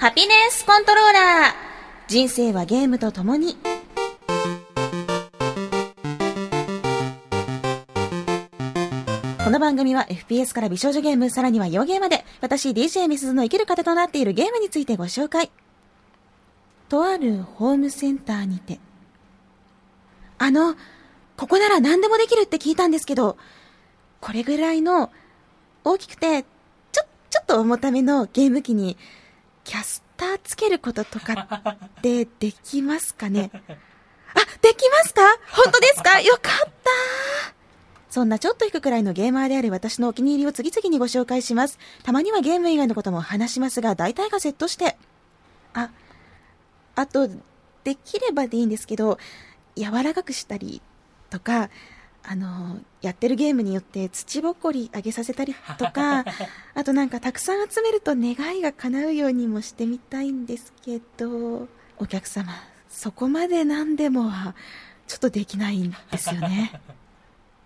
ハピネスコントローラー。人生はゲームと共に。この番組は FPS から美少女ゲーム、さらには洋ゲーまで、私 DJ ミスズの生きる糧となっているゲームについてご紹介。とあるホームセンターにて。あの、ここなら何でもできるって聞いたんですけど、これぐらいの大きくて、ちょ、ちょっと重ためのゲーム機に、キャスターつけることとかってできますかね？あ、できますか？本当ですか？よかったそんなちょっと引くくらいのゲーマーである私のお気に入りを次々にご紹介します。たまにはゲーム以外のことも話しますが、大体がセットして。あ、あと、できればでいいんですけど、柔らかくしたりとか、あの、やってるゲームによって土ぼこりあげさせたりとか、あとなんかたくさん集めると願いが叶うようにもしてみたいんですけど、お客様、そこまで何でもは、ちょっとできないんですよね。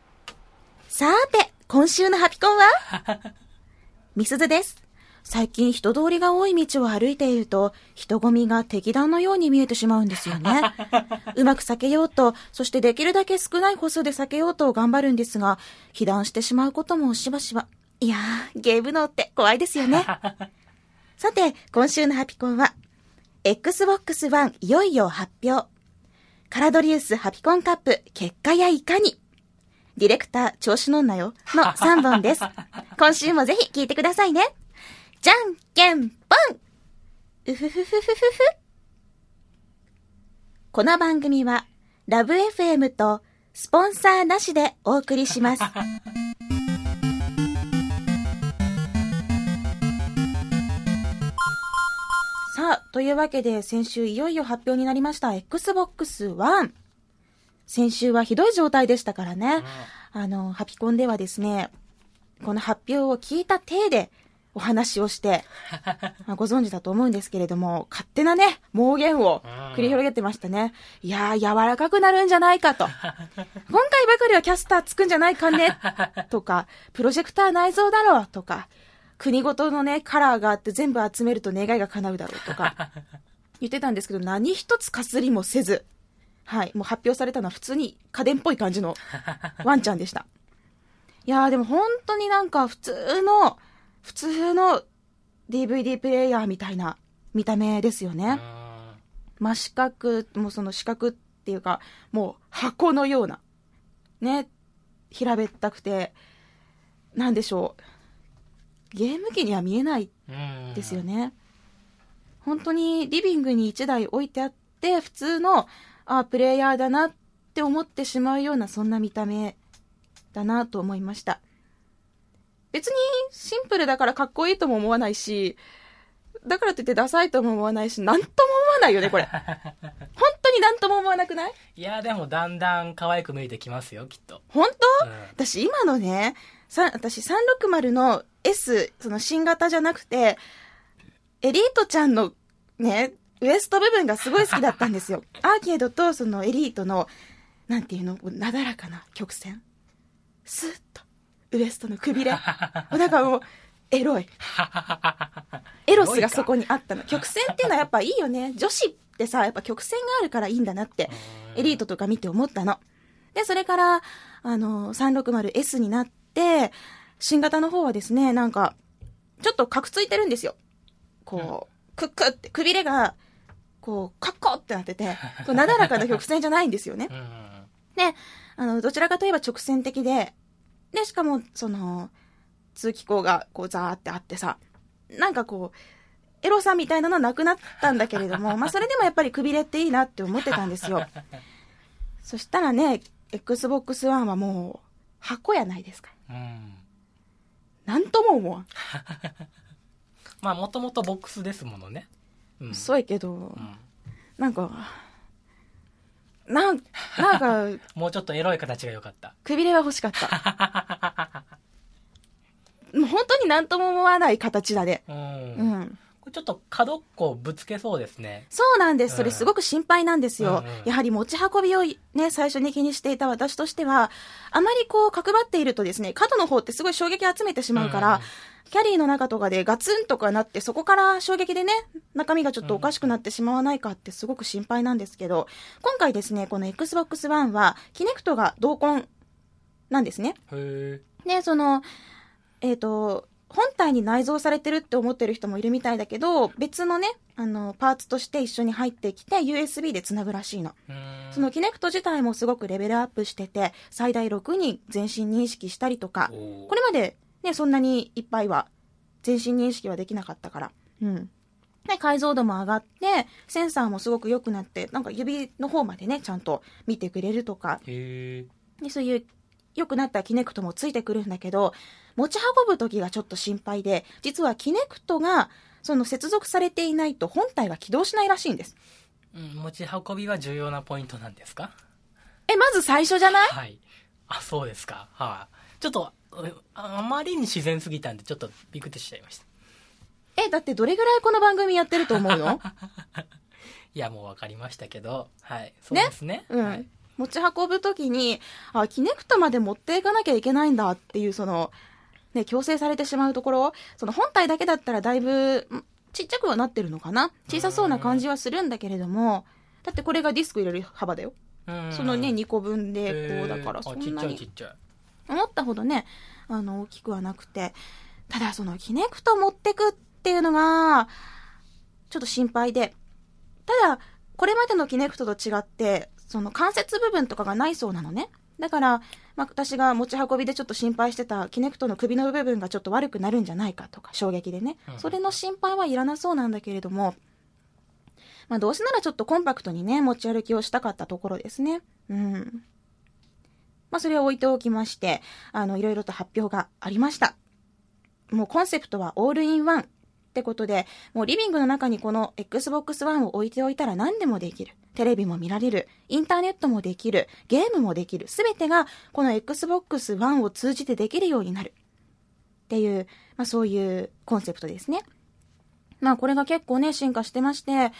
さーて、今週のハピコンは？みすずです。最近人通りが多い道を歩いていると、人混みが敵弾のように見えてしまうんですよね。うまく避けようと、そしてできるだけ少ない歩数で避けようと頑張るんですが、被弾してしまうこともしばしば。いやー、ゲーム脳って怖いですよね。さて、今週のハピコンは、Xbox One いよいよ発表。カラドリウスハピコンカップ結果やいかにディレクター調子乗んなよの3本です。今週もぜひ聞いてくださいね。じゃんけんぽんうふふふふふふ。この番組は、ラブ FM とスポンサーなしでお送りします。さあ、というわけで先週いよいよ発表になりました Xbox One。先週はひどい状態でしたからね。あの、ハピコンではですね、この発表を聞いた体でお話をして、まあご存知だと思うんですけれども、勝手なね、妄言を繰り広げてましたね。いやー、柔らかくなるんじゃないかと。今回ばかりはキャスターつくんじゃないかね、とか、プロジェクター内蔵だろう、とか、国ごとのね、カラーがあって全部集めると願いが叶うだろうとか、言ってたんですけど、何一つかすりもせず、はい、もう発表されたのは普通に家電っぽい感じのワンちゃんでした。いやーでも本当になんか普通の、普通の DVD プレイヤーみたいな見た目ですよね。真四角、もうその四角っていうか、もう箱のような、ね、平べったくて、なんでしょう。ゲーム機には見えないですよね。本当にリビングに1台置いてあって、普通の、あプレイヤーだなって思ってしまうような、そんな見た目だなと思いました。別にシンプルだからかっこいいとも思わないし、だからといってダサいとも思わないし、なんとも思わないよね、これ。本当になんとも思わなくない？いや、でもだんだん可愛く見えてきますよ、きっと。本当、うん私今のね、さ私360の S、その新型じゃなくて、エリートちゃんのね、ウエスト部分がすごい好きだったんですよ。アーケードとそのエリートの、なんていうの、なだらかな曲線。スーッと、ウエストのくびれ。だからもう、エロい。エロスがそこにあったの。曲線っていうのはやっぱいいよね。女子ってさ、やっぱ曲線があるからいいんだなって、エリートとか見て思ったの。で、それから、あの、360S になって、新型の方はですね、なんか、ちょっとカクついてるんですよ。こう、クックって、くびれが、こう、カッコってなってて、なだらかな曲線じゃないんですよね。うん。で、あの、どちらかといえば直線的で、で、しかも、その、通気口が、こう、ザーってあってさ、なんかこう、エロさみたいなのはなくなったんだけれども、まあ、それでもやっぱりくびれっていいなって思ってたんですよ。そしたらね、Xbox One はもう、箱やないですか。うん。なんとも思わん。まあ、もともとボックスですものね。うん。そうやけどう、ん。なんか、なん、なんか、もうちょっとエロい形が良かった。くびれは欲しかった。もう本当になんとも思わない形だね。うん。うん。ちょっと角っこをぶつけそうですね。そうなんです。うんそれすごく心配なんですよ。うんうんやはり持ち運びをね、最初に気にしていた私としては、あまりこう角張っているとですね、角の方ってすごい衝撃集めてしまうから、うんキャリーの中とかでガツンとかなって、そこから衝撃でね、中身がちょっとおかしくなってしまわないかってすごく心配なんですけど、今回ですね、この Xbox One は、キネクトが同梱なんですね。で、その、えっ、と、本体に内蔵されてるって思ってる人もいるみたいだけど、別のね、あの、パーツとして一緒に入ってきて、USB で繋ぐらしいの。そのキネクト自体もすごくレベルアップしてて、最大6人全身認識したりとか、これまでね、そんなにいっぱいは、全身認識はできなかったから。うん。で、解像度も上がって、センサーもすごく良くなって、なんか指の方までね、ちゃんと見てくれるとか、そういう良くなったキネクトもついてくるんだけど、持ち運ぶ時がちょっと心配で、実はキネクトが、その接続されていないと本体が起動しないらしいんです。うん、持ち運びは重要なポイントなんですか？え、まず最初じゃない？はい。あ、そうですか。はい、ちょっと、うああまりに自然すぎたんで、ちょっとビクッとしちゃいました。え、だってどれぐらいこの番組やってると思うの？いや、もうわかりましたけど、はい。そうですね。うん。はい。持ち運ぶ時に、あ、キネクトまで持っていかなきゃいけないんだっていう、その、ね、強制されてしまうところ、その本体だけだったらだいぶ、んちっちゃくはなってるのかな？小さそうな感じはするんだけれども、だってこれがディスク入れる幅だよ。うん。そのね、2個分で、こうだから、そんなに。ちゃいちっちゃい。思ったほどね、あの、大きくはなくて、ただその、キネクト持ってくっていうのが、ちょっと心配で、ただ、これまでのキネクトと違って、その関節部分とかがないそうなのね。だから、まあ、私が持ち運びでちょっと心配してたキネクトの首の部分がちょっと悪くなるんじゃないかとか、衝撃でねう。んそれの心配はいらなそうなんだけれども、まあ、どうせならちょっとコンパクトにね、持ち歩きをしたかったところですね。うん。まあ、それを置いておきまして、あの、いろいろと発表がありました。もうコンセプトはオールインワンってことで、もうリビングの中にこの Xbox One を置いておいたら何でもできる。テレビも見られる。インターネットもできる。ゲームもできる。すべてがこの Xbox One を通じてできるようになる。っていう、まあそういうコンセプトですね。まあこれが結構ね、進化してまして、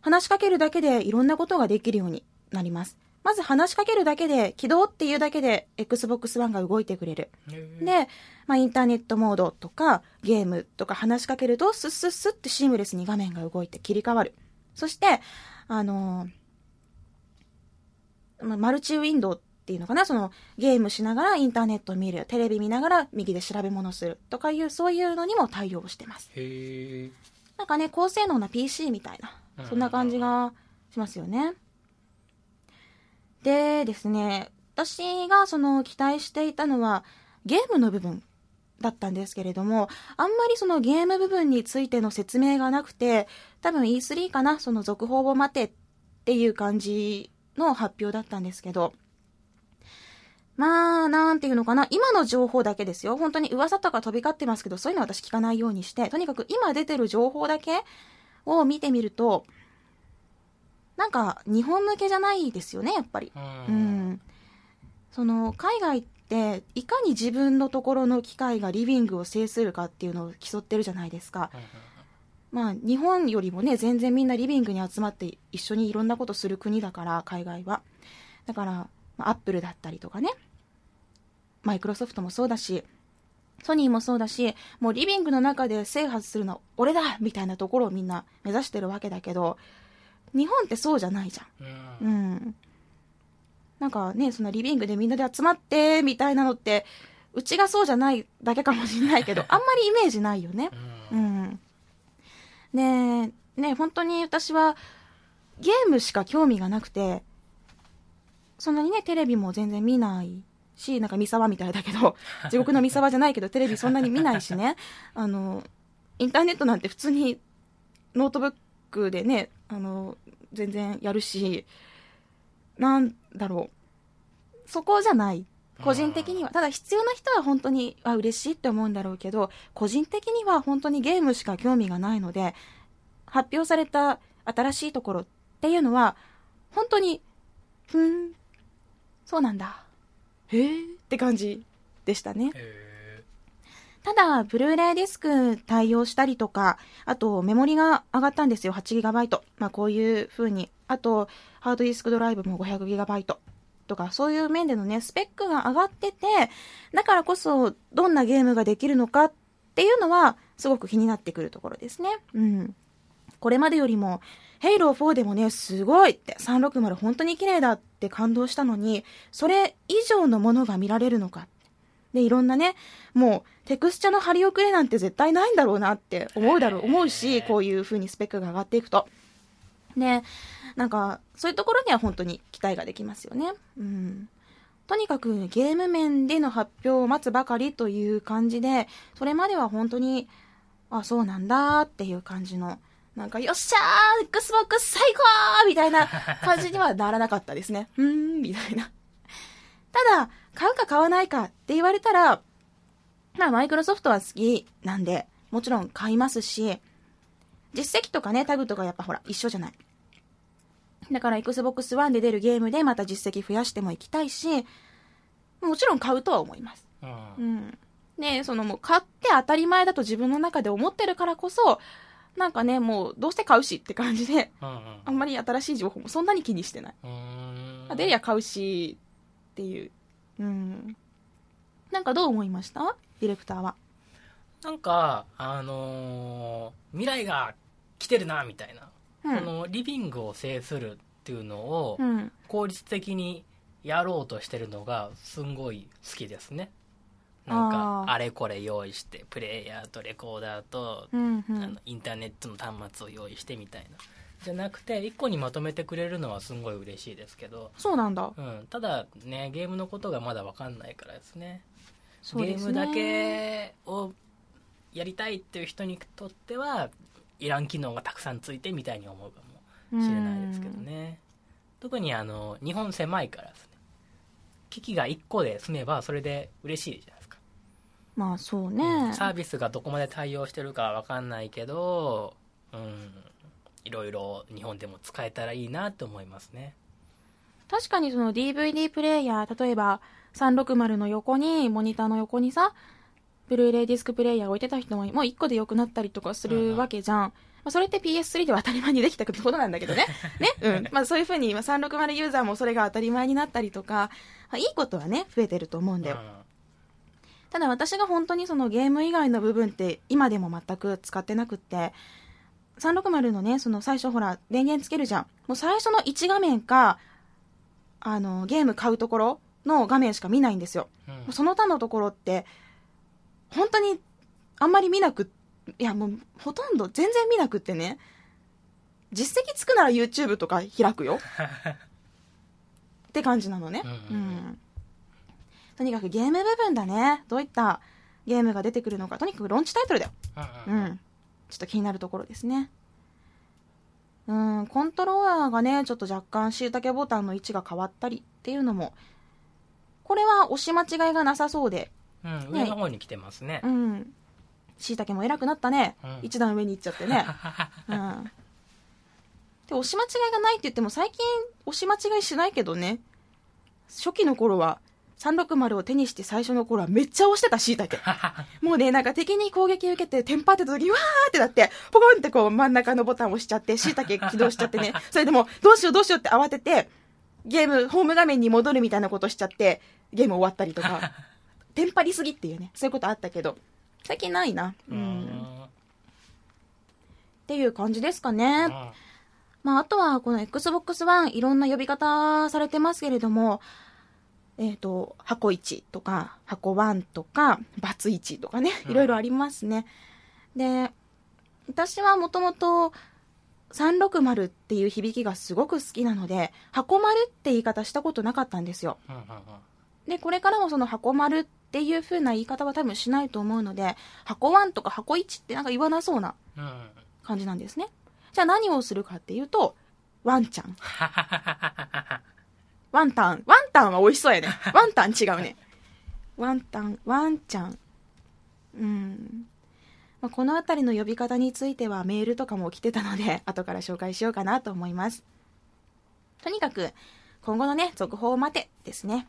話しかけるだけでいろんなことができるようになります。まず話しかけるだけで、起動っていうだけで Xbox One が動いてくれる。で、まあ、インターネットモードとかゲームとか話しかけるとスッスッスッってシームレスに画面が動いて切り替わる。そして、あのーまあマルチウィンドウっていうのかな？そのゲームしながらインターネットを見る、テレビ見ながら右で調べ物するとかいうそういうのにも対応してます。なんかね、高性能な PC みたいな、そんな感じがしますよね。でですね、私がその期待していたのはゲームの部分だったんですけれども、あんまりそのゲーム部分についての説明がなくて、多分 E3 かな、その続報を待てっていう感じの発表だったんですけど、まあ、なんていうのかな。今の情報だけですよ。本当に噂とか飛び交ってますけど、そういうの私聞かないようにして、とにかく今出てる情報だけを見てみると、なんか日本向けじゃないですよね、やっぱり。う。うんん。その、海外って、いかに自分のところの機械がリビングを制するかっていうのを競ってるじゃないですか。まあ、日本よりもね、全然みんなリビングに集まって一緒にいろんなことする国だから、海外は。だから、まあアップルだったりとかね、マイクロソフトもそうだし、ソニーもそうだし、もうリビングの中で制覇するのは俺だみたいなところをみんな目指してるわけだけど、日本ってそうじゃないじゃん。うん。なんかね、そのリビングでみんなで集まって、みたいなのって、うちがそうじゃないだけかもしれないけど、あんまりイメージないよね。ううんん。ねえ、ね本当に私は、ゲームしか興味がなくて、そんなにね、テレビも全然見ないし、なんか三沢みたいだけど、地獄の三沢じゃないけど、テレビそんなに見ないしね、あの、インターネットなんて普通にノートブックでね、あの、全然やるし、なんだろう。そこじゃない。個人的には。ただ必要な人は本当に、あ、嬉しいって思うんだろうけど、個人的には本当にゲームしか興味がないので、発表された新しいところっていうのは、本当に、ふーん、そうなんだ。へーって感じでしたね。へたただ、ブルーレイディスク対応したりとか、あとメモリが上がったんですよ、8GB。まあこういう風に。あと、ハードディスクドライブも 500GB。とか、そういう面でのね、スペックが上がってて、だからこそ、どんなゲームができるのかっていうのは、すごく気になってくるところですね。うん。これまでよりも、ヘイロー4でもね、すごいって、360本当に綺麗だって感動したのに、それ以上のものが見られるのかっ。で、いろんなね、もう、テクスチャの張り遅れなんて絶対ないんだろうなって思うだろう、思うし、こういう風にスペックが上がっていくと。で、なんか、そういうところには本当に期待ができますよね。うん。とにかくゲーム面での発表を待つばかりという感じで、それまでは本当に、あ、そうなんだっていう感じの、なんか、よっしゃー !Xbox 最高みたいな感じにはならなかったですね。うーん、みたいな。ただ、買うか買わないかって言われたら、まあ、マイクロソフトは好きなんで、もちろん買いますし、実績とかね、タグとかやっぱほら、一緒じゃない。だから Xbox One で出るゲームでまた実績増やしてもいきたいし、もちろん買うとは思います。うんうん。ねそのもう買って当たり前だと自分の中で思ってるからこそ、なんかね、もうどうせ買うしって感じで、あんまり新しい情報もそんなに気にしてない。あ出りゃ買うし、っていう。うん。なんかどう思いました？ディレクターは。なんかあのー未来が来てるなみたいな、うん。このリビングを制するっていうのをうん。効率的にやろうとしてるのがすんごい好きですねなんあかーあれこれ用意してプレイヤーとレコーダーと、うん。うあんの。インターネットの端末を用意してみたいなじゃなくて1個にまとめてくれるのはすんごい嬉しいですけど、そうなんだ。うん、ただねゲームのことがまだ分かんないからですね。ゲームだけをやりたいっていう人にとってはいらん機能がたくさんついてみたいに思うかもしれないですけどね。特にあの日本狭いからですね機器が1個で済めばそれで嬉しいじゃないですか、まあそううねん。サービスがどこまで対応してるかわかんないけどうんいろいろ日本でも使えたらいいなって思いますね確かにその DVD プレイヤー、例えば360の横に、モニターの横にさ、ブルーレイディスクプレイヤー置いてた人ももう1個で良くなったりとかするわけじゃん。まあ、それって PS3 では当たり前にできたことなんだけどね。ね？うん。まあそういうふうに今360ユーザーもそれが当たり前になったりとか、まあ、いいことはね、増えてると思うんだよ。ただ私が本当にそのゲーム以外の部分って今でも全く使ってなくって、360のね、その最初ほら電源つけるじゃん。もう最初の1画面か、あの、ゲーム買うところの画面しか見ないんですよ。うんうんその他のところって、本当にあんまり見なくっいやもうほとんど全然見なくってね、実績つくなら YouTube とか開くよ。って感じなのね。うんうんうんとにかくゲーム部分だね。どういったゲームが出てくるのか。とにかくローンチタイトルだよ。ううんん。ちょっと気になるところですね。うん、コントローラーがね、ちょっと若干椎茸ボタンの位置が変わったりっていうのも、これは押し間違いがなさそうで、うん、上の方に来てますねう、ん。椎茸も偉くなったね。うん一段上に行っちゃってね。うん。で、押し間違いがないって言っても最近押し間違いしないけどね。初期の頃は、360を手にして最初の頃はめっちゃ押してた椎茸。もうね、なんか敵に攻撃受けてテンパってた時にわーってなって、ポコンってこう真ん中のボタンを押しちゃって、椎茸起動しちゃってね。それでもうどうしようどうしようって慌てて、ゲーム、ホーム画面に戻るみたいなことしちゃって、ゲーム終わったりとか、テンパりすぎっていうね、そういうことあったけど、最近ないな。う。うんんっていう感じですかね。まあ、あとは、この Xbox One、いろんな呼び方されてますけれども、えっ、と、箱1とか、箱1とか、バツ1とかね、うんいろいろありますね。で、私はもともと、360っていう響きがすごく好きなので、箱丸って言い方したことなかったんですよ。で、これからもその箱丸っていう風な言い方は多分しないと思うので、箱1とか箱1ってなんか言わなそうなうん感じなんですね。じゃあ何をするかっていうと、ワンちゃん。ワンタン。ワンタンは美味しそうやね。ワンタン違うね。ワンタン、ワンちゃん。うん。まあ、このあたりの呼び方についてはメールとかも来てたので、後から紹介しようかなと思います。とにかく、今後のね、続報を待てですね。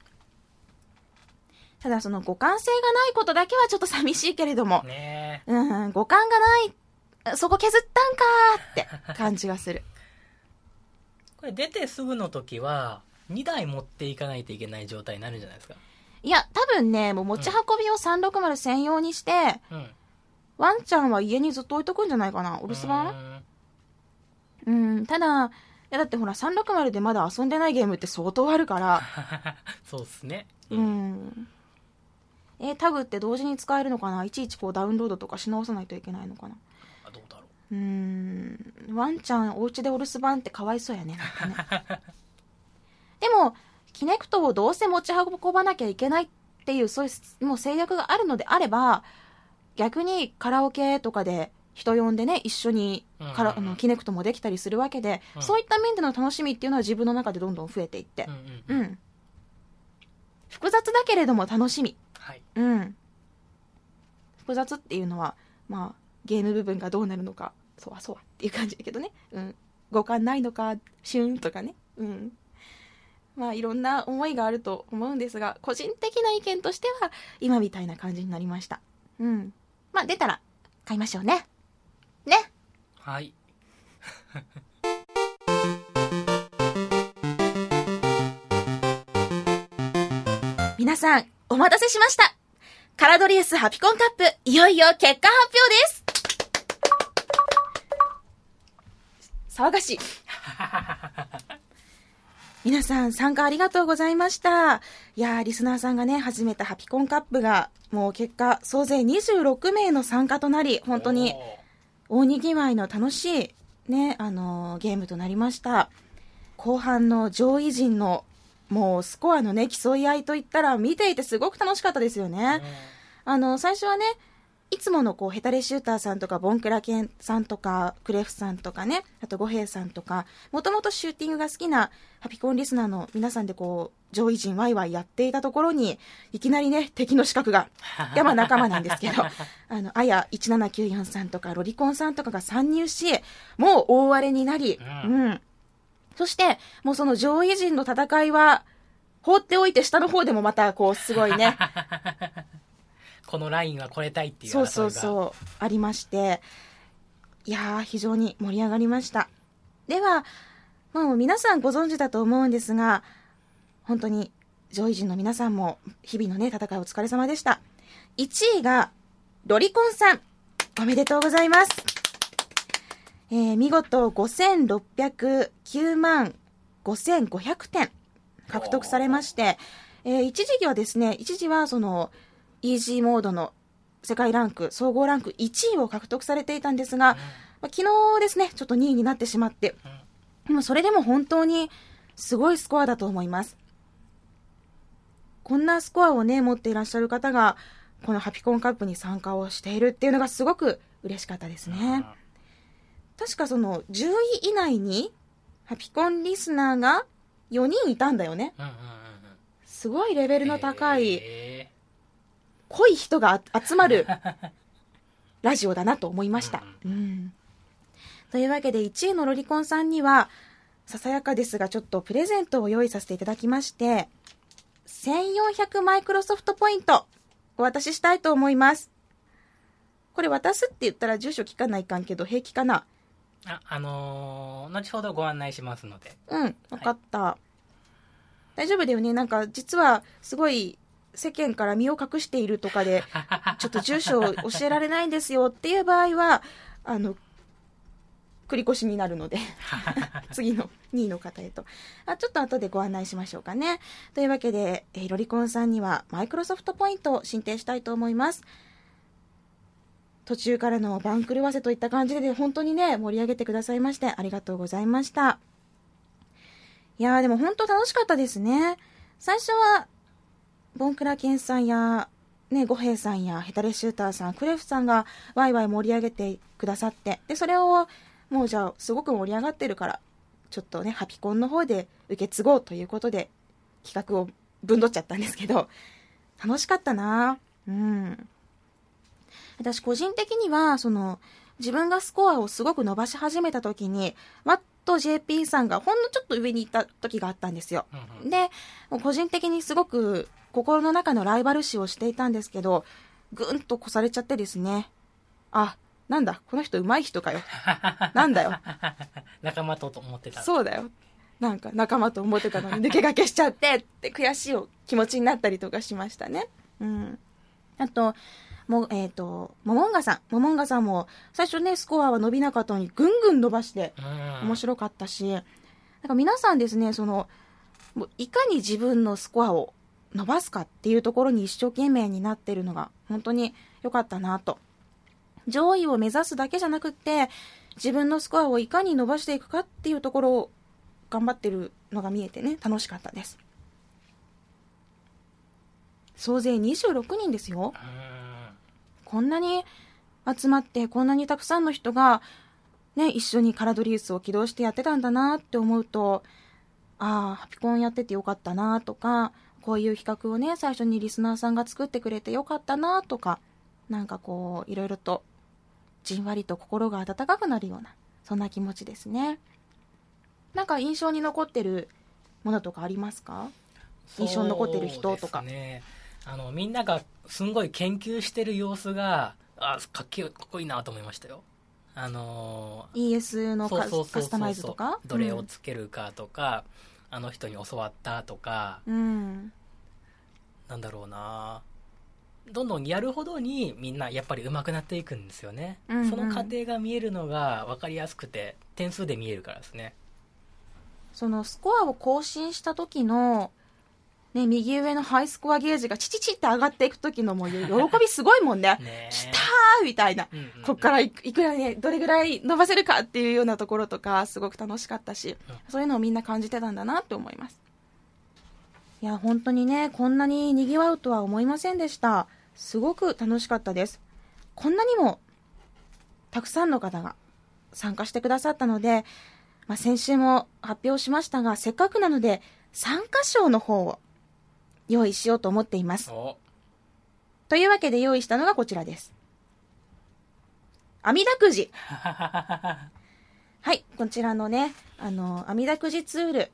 ただその互換性がないことだけはちょっと寂しいけれども、ねうん、互換がない、そこ削ったんかーって感じがする。これ出てすぐの時は2台持っていかないといけない状態になるんじゃないですか？いや、多分ね、もう持ち運びを360専用にして、うん。ワンちゃんは家にずっと置いとくんじゃないかな？お留守番？うーん。うん、ただ、いやだってほら、360でまだ遊んでないゲームって相当あるから、そうっすね。うん。え、タグって同時に使えるのかな？いちいちこうダウンロードとかし直さないといけないのかな？あどうだろうーん。ワンちゃんお家でお留守番ってかわいそうやね。なんかね でも、キネクトをどうせ持ち運ばなきゃいけないっていう、そういうもう制約があるのであれば、逆にカラオケとかで人呼んでね、一緒にカラ、うんうんうんあのキネクトもできたりするわけで、うんそういった面での楽しみっていうのは自分の中でどんどん増えていってう、うんうんうん。複雑だけれども楽しみ。はいうん。複雑っていうのは、まあ、ゲーム部分がどうなるのか、そわそわっていう感じだけどね。うん。五感ないのか、シュンとかね。うん。まあ、いろんな思いがあると思うんですが、個人的な意見としては、今みたいな感じになりました。うん。まあ、出たら、買いましょうね。ね。はい 皆さん、お待たせしました。カラドリエスハピコンカップ、いよいよ結果発表です。騒がしい。皆さん参加ありがとうございました。いやー、リスナーさんがね、始めたハピコンカップが、もう結果、総勢26名の参加となり、本当に大にぎわいの楽しい、ね、あのーゲームとなりました。後半の上位陣の、もうスコアのね、競い合いといったら、見ていてすごく楽しかったですよね。あの、最初はね、いつものこう、ヘタレシューターさんとか、ボンクラケンさんとか、クレフさんとかね、あとゴヘイさんとか、もともとシューティングが好きなハピコンリスナーの皆さんでこう、上位陣ワイワイやっていたところに、いきなりね、敵の資格が、いやまあ仲間なんですけど、あの、あや1794さんとか、ロリコンさんとかが参入し、もう大荒れになり、ううん。そして、もうその上位陣の戦いは、放っておいて下の方でもまたこう、すごいね、このラインは超えたいっていうそうそううそう、ありまして、いやー、非常に盛り上がりました。では、もう皆さんご存知だと思うんですが、本当に上位陣の皆さんも日々のね、戦いお疲れ様でした。1位が、ロリコンさん。おめでとうございます。えー見事5609万5500点獲得されまして、えー一時期はですね、一時はその、イージーモードの世界ランク、総合ランク1位を獲得されていたんですが、まあ昨日ですね、ちょっと2位になってしまって、でもそれでも本当にすごいスコアだと思います。こんなスコアをね、持っていらっしゃる方が、このハピコンカップに参加をしているっていうのがすごく嬉しかったですね。確かその10位以内に、ハピコンリスナーが4人いたんだよね。すごいレベルの高い、へ濃い人が集まるラジオだなと思いました。うん。というわけで1位のロリコンさんには、ささやかですがちょっとプレゼントを用意させていただきまして、1400マイクロソフトポイントお渡ししたいと思います。これ渡すって言ったら住所聞かないかんけど平気かな？ーああのー後ほどご案内しますのでうん、わかった。大丈夫だよね。なんか、実は、すごい、世間から身を隠しているとかで、ちょっと住所を教えられないんですよっていう場合は、あの、繰り越しになるので、次の2位の方へと。あちょっと後でご案内しましょうかね。というわけで、えーロリコンさんには、マイクロソフトポイントを申請したいと思います。途中からの番狂わせといった感じで、本当にね、盛り上げてくださいまして、ありがとうございました。いやーでも本当楽しかったですね。最初は、ボンクラケンさんや、ね、ゴヘイさんや、ヘタレシューターさん、クレフさんがワイワイ盛り上げてくださって、で、それを、もうじゃあ、すごく盛り上がってるから、ちょっとね、ハピコンの方で受け継ごうということで、企画をぶんどっちゃったんですけど、楽しかったなうん。私個人的には、その、自分がスコアをすごく伸ばし始めた時に、わっと JP さんがほんのちょっと上に行った時があったんですよ。うんうんで、個人的にすごく心の中のライバル視をしていたんですけど、ぐんと越されちゃってですね。あ、なんだ、この人上手い人かよ。なんだよ。仲間と思ってたそうだよ。なんか仲間と思ってたのに抜け駆けしちゃってって悔しい気持ちになったりとかしましたね。うん。あと、もう、えっ、と、モモンガさん。モモンガさんも、最初ね、スコアは伸びなかったのに、ぐんぐん伸ばして、うん面白かったし、なんか皆さんですね、その、もういかに自分のスコアを伸ばすかっていうところに一生懸命になってるのが、本当に良かったなと。上位を目指すだけじゃなくって、自分のスコアをいかに伸ばしていくかっていうところを頑張ってるのが見えてね、楽しかったです。総勢26人ですよ。こんなに集まって、こんなにたくさんの人が、ね、一緒にカラドリウスを起動してやってたんだなって思うと、ああ、ハピコンやっててよかったなとか、こういう企画をね、最初にリスナーさんが作ってくれてよかったなとか、なんかこう、いろいろと、じんわりと心が温かくなるような、そんな気持ちですね。なんか印象に残ってるものとかありますか？印象に残ってる人とか。そうですね。あのみんながすんごい研究してる様子があかっけえかっこいいなと思いましたよ。あの ES のカスタマイズとか？どれをつけるかとか、あの人に教わったとかうん。なんだろうな。どんどんやるほどにみんなやっぱり上手くなっていくんですよね、うんうん。その過程が見えるのが分かりやすくて点数で見えるからですね。そのスコアを更新した時の、ね、右上のハイスコアゲージがチチチって上がっていく時のもう 喜びすごいもんね。ねきたーみたいな。うんうんうんこっからいくいくらね、どれぐらい伸ばせるかっていうようなところとか、すごく楽しかったし、うんそういうのをみんな感じてたんだなって思います。いや、本当にね、こんなに賑わうとは思いませんでした。すごく楽しかったです。こんなにも、たくさんの方が参加してくださったので、まあ、先週も発表しましたが、せっかくなので、参加賞の方を用意しようと思っています。おというわけで用意したのがこちらです。網だくじ。はい、こちらのね、あの、網だくじツール、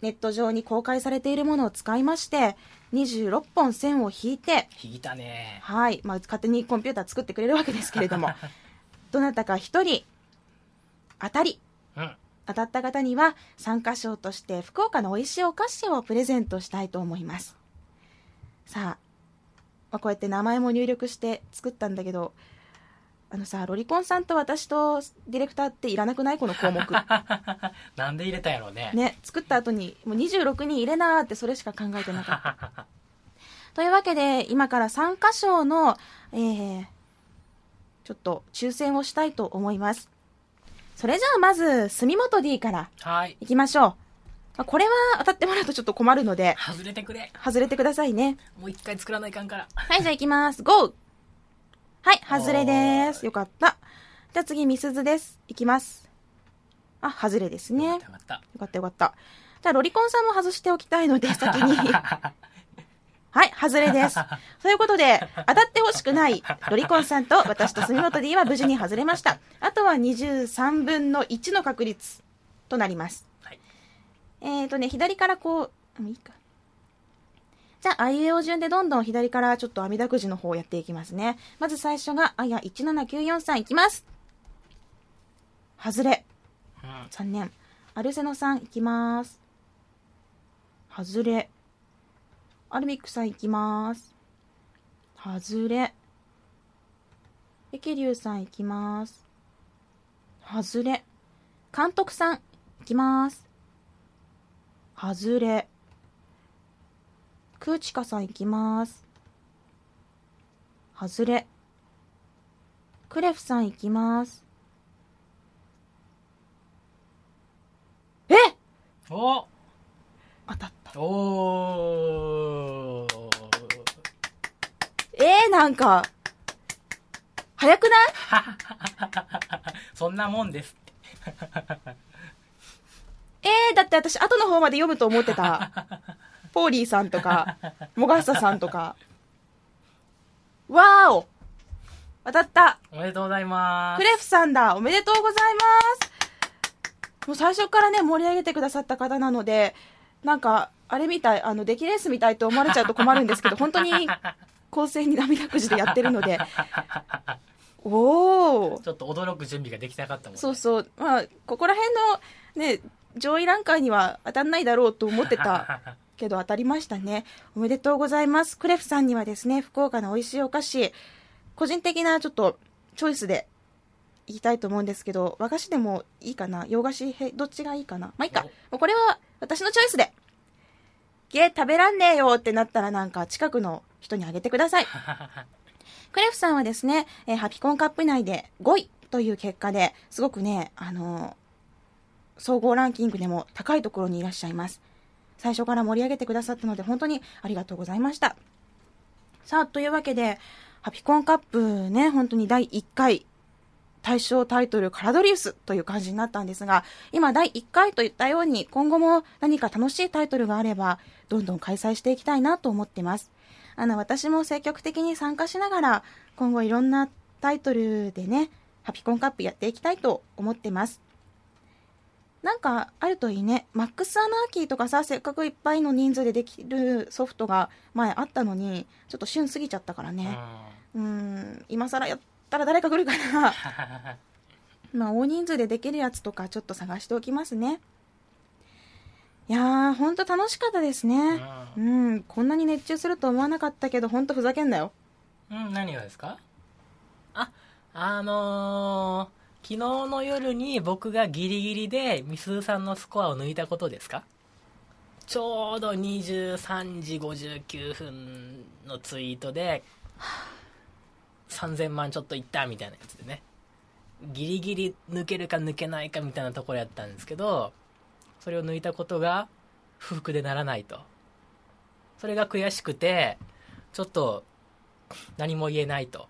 ネット上に公開されているものを使いまして、26本線を引いて、引いたねはい、まあ、勝手にコンピューター作ってくれるわけですけれども、どなたか一人、当たり、うん当たった方には参加賞として福岡の美味しいお菓子をプレゼントしたいと思いますさあ、まあ、こうやって名前も入力して作ったんだけどあのさロリコンさんと私とディレクターっていらなくない？この項目。なんで入れたんやろうね。ね作った後にもう26人入れなーってそれしか考えてなかった。というわけで今から参加賞の、えー、ちょっと抽選をしたいと思います。それじゃあまず住本 D からはい。いきましょう。まあこれは当たってもらうとちょっと困るので、外れてくれ外れてくださいね。もう一回作らないかんからはい、じゃあ行きます。GO! はい、外れです。よかった。じゃあ次、みすずです。行きます。あ、外れですね。よよかったかったよかった。じゃあ、ロリコンさんも外しておきたいので、先に。はい、外れです。ということで、当たってほしくない、ロリコンさんと私と住本 D は無事に外れました。あとは23分の1の確率となります。はいえーとね、左からこう、うんいいか。じゃあ、あいうえお順でどんどん左からちょっと網だくじの方をやっていきますね。まず最初が、あや17943いきます。外れ。うん残念。アルセノさんいきます。外れ。アルミックさんいきます。外れ。エケリュウさんいきます。外れ。監督さんいきます。外れ。クーチカさんいきます。外れ。クレフさんいきます。えお当たった。おーえー、なんか、早くない？そんなもんですえー、だって私後の方まで読むと思ってた。ポーリーさんとか、モガッサさんとか。わーお。当たった。おめでとうございます。クレフさんだ。おめでとうございます。もう最初からね、盛り上げてくださった方なので、なんか、あれみたい、あの、出来レースみたいと思われちゃうと困るんですけど、本当に、構成に涙くじでやってるので、おおちょっと驚く準備ができなかったもんね。そうそう、まあ、ここら辺のね、上位ランカーには当たんないだろうと思ってた けど当たりましたね。おめでとうございます。クレフさんにはですね、福岡の美味しいお菓子、個人的なちょっとチョイスで言いたいと思うんですけど、和菓子でもいいかな？洋菓子へ、どっちがいいかな？まあいいか。もうこれは私のチョイスで。ゲー食べらんねえよってなったらなんか近くの人にあげてください。クレフさんはですね、えーハピコンカップ内で5位という結果ですごくね、あのー総合ランキングでも高いところにいらっしゃいます。最初から盛り上げてくださったので本当にありがとうございました。さあ、というわけで、ハピコンカップね、本当に第1回対象タイトルカラドリウスという感じになったんですが、今第1回といったように今後も何か楽しいタイトルがあれば、どんどん開催していきたいなと思ってます。あの、私も積極的に参加しながら、今後いろんなタイトルでね、ハピコンカップやっていきたいと思ってます。なんかあるといいね。マックスアナーキーとかさ、せっかくいっぱいの人数でできるソフトが前あったのに、ちょっと旬過ぎちゃったからね。うーん、今更やったら誰か来るかな。まあ、大人数でできるやつとかちょっと探しておきますね。いやー、ほんと楽しかったですね。うん、こんなに熱中すると思わなかったけど、ほんとふざけんなよ。うん、何がですか？あ、あのー、昨日の夜に僕がギリギリでみすーさんのスコアを抜いたことですか？ちょうど23時59分のツイートで、3000万ちょっといったみたいなやつでね。ギリギリ抜けるか抜けないかみたいなところやったんですけど、それを抜いたことが不服でならないと。それが悔しくて、ちょっと何も言えないと。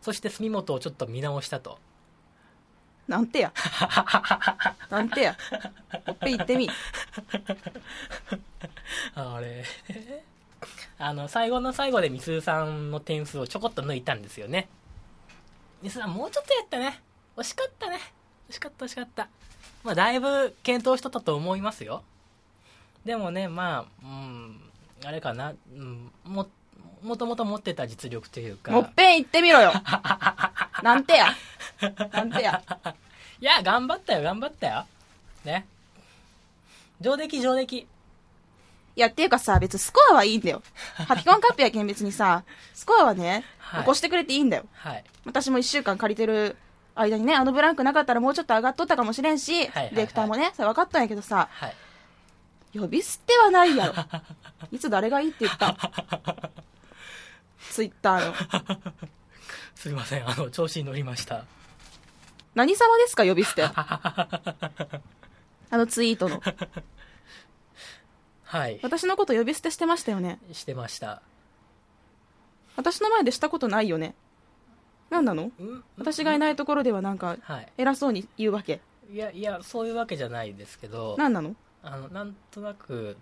そして住本をちょっと見直したと。なんてや。なんてや。おっぺ行ってみ。あれ。あの、最後の最後でみすーさんの点数をちょこっと抜いたんですよね。みすーさんもうちょっとやったね。惜しかったね。惜しかった惜しかった。まあ、だいぶ検討しとったと思いますよ。でもね、まあ、うん、あれかな、うん、も、もともと持ってた実力というか。もっぺん行ってみろよ。なんてや。なんてや。いや、頑張ったよ、頑張ったよ。ね。上出来、上出来。いや、っていうかさ、別にスコアはいいんだよ。ハピコンカップやけん別にさ、スコアはね、はい起こしてくれていいんだよ。はい。私も一週間借りてる間にね、あのブランクなかったらもうちょっと上がっとったかもしれんし、はいはいディレクターもね、それ分かったんやけどさ、はい。呼び捨てはないやろ。いつ誰がいいって言った？ツイッターの。すみません、あの、調子に乗りました。何様ですか、呼び捨て。あのツイートの。はい。私のこと呼び捨てしてましたよね。してました。私の前でしたことないよね。何なの？ん？私がいないところではなんか、はい。偉そうに言うわけ。いや、いや、そういうわけじゃないですけど、何なの？あの、なんとなく、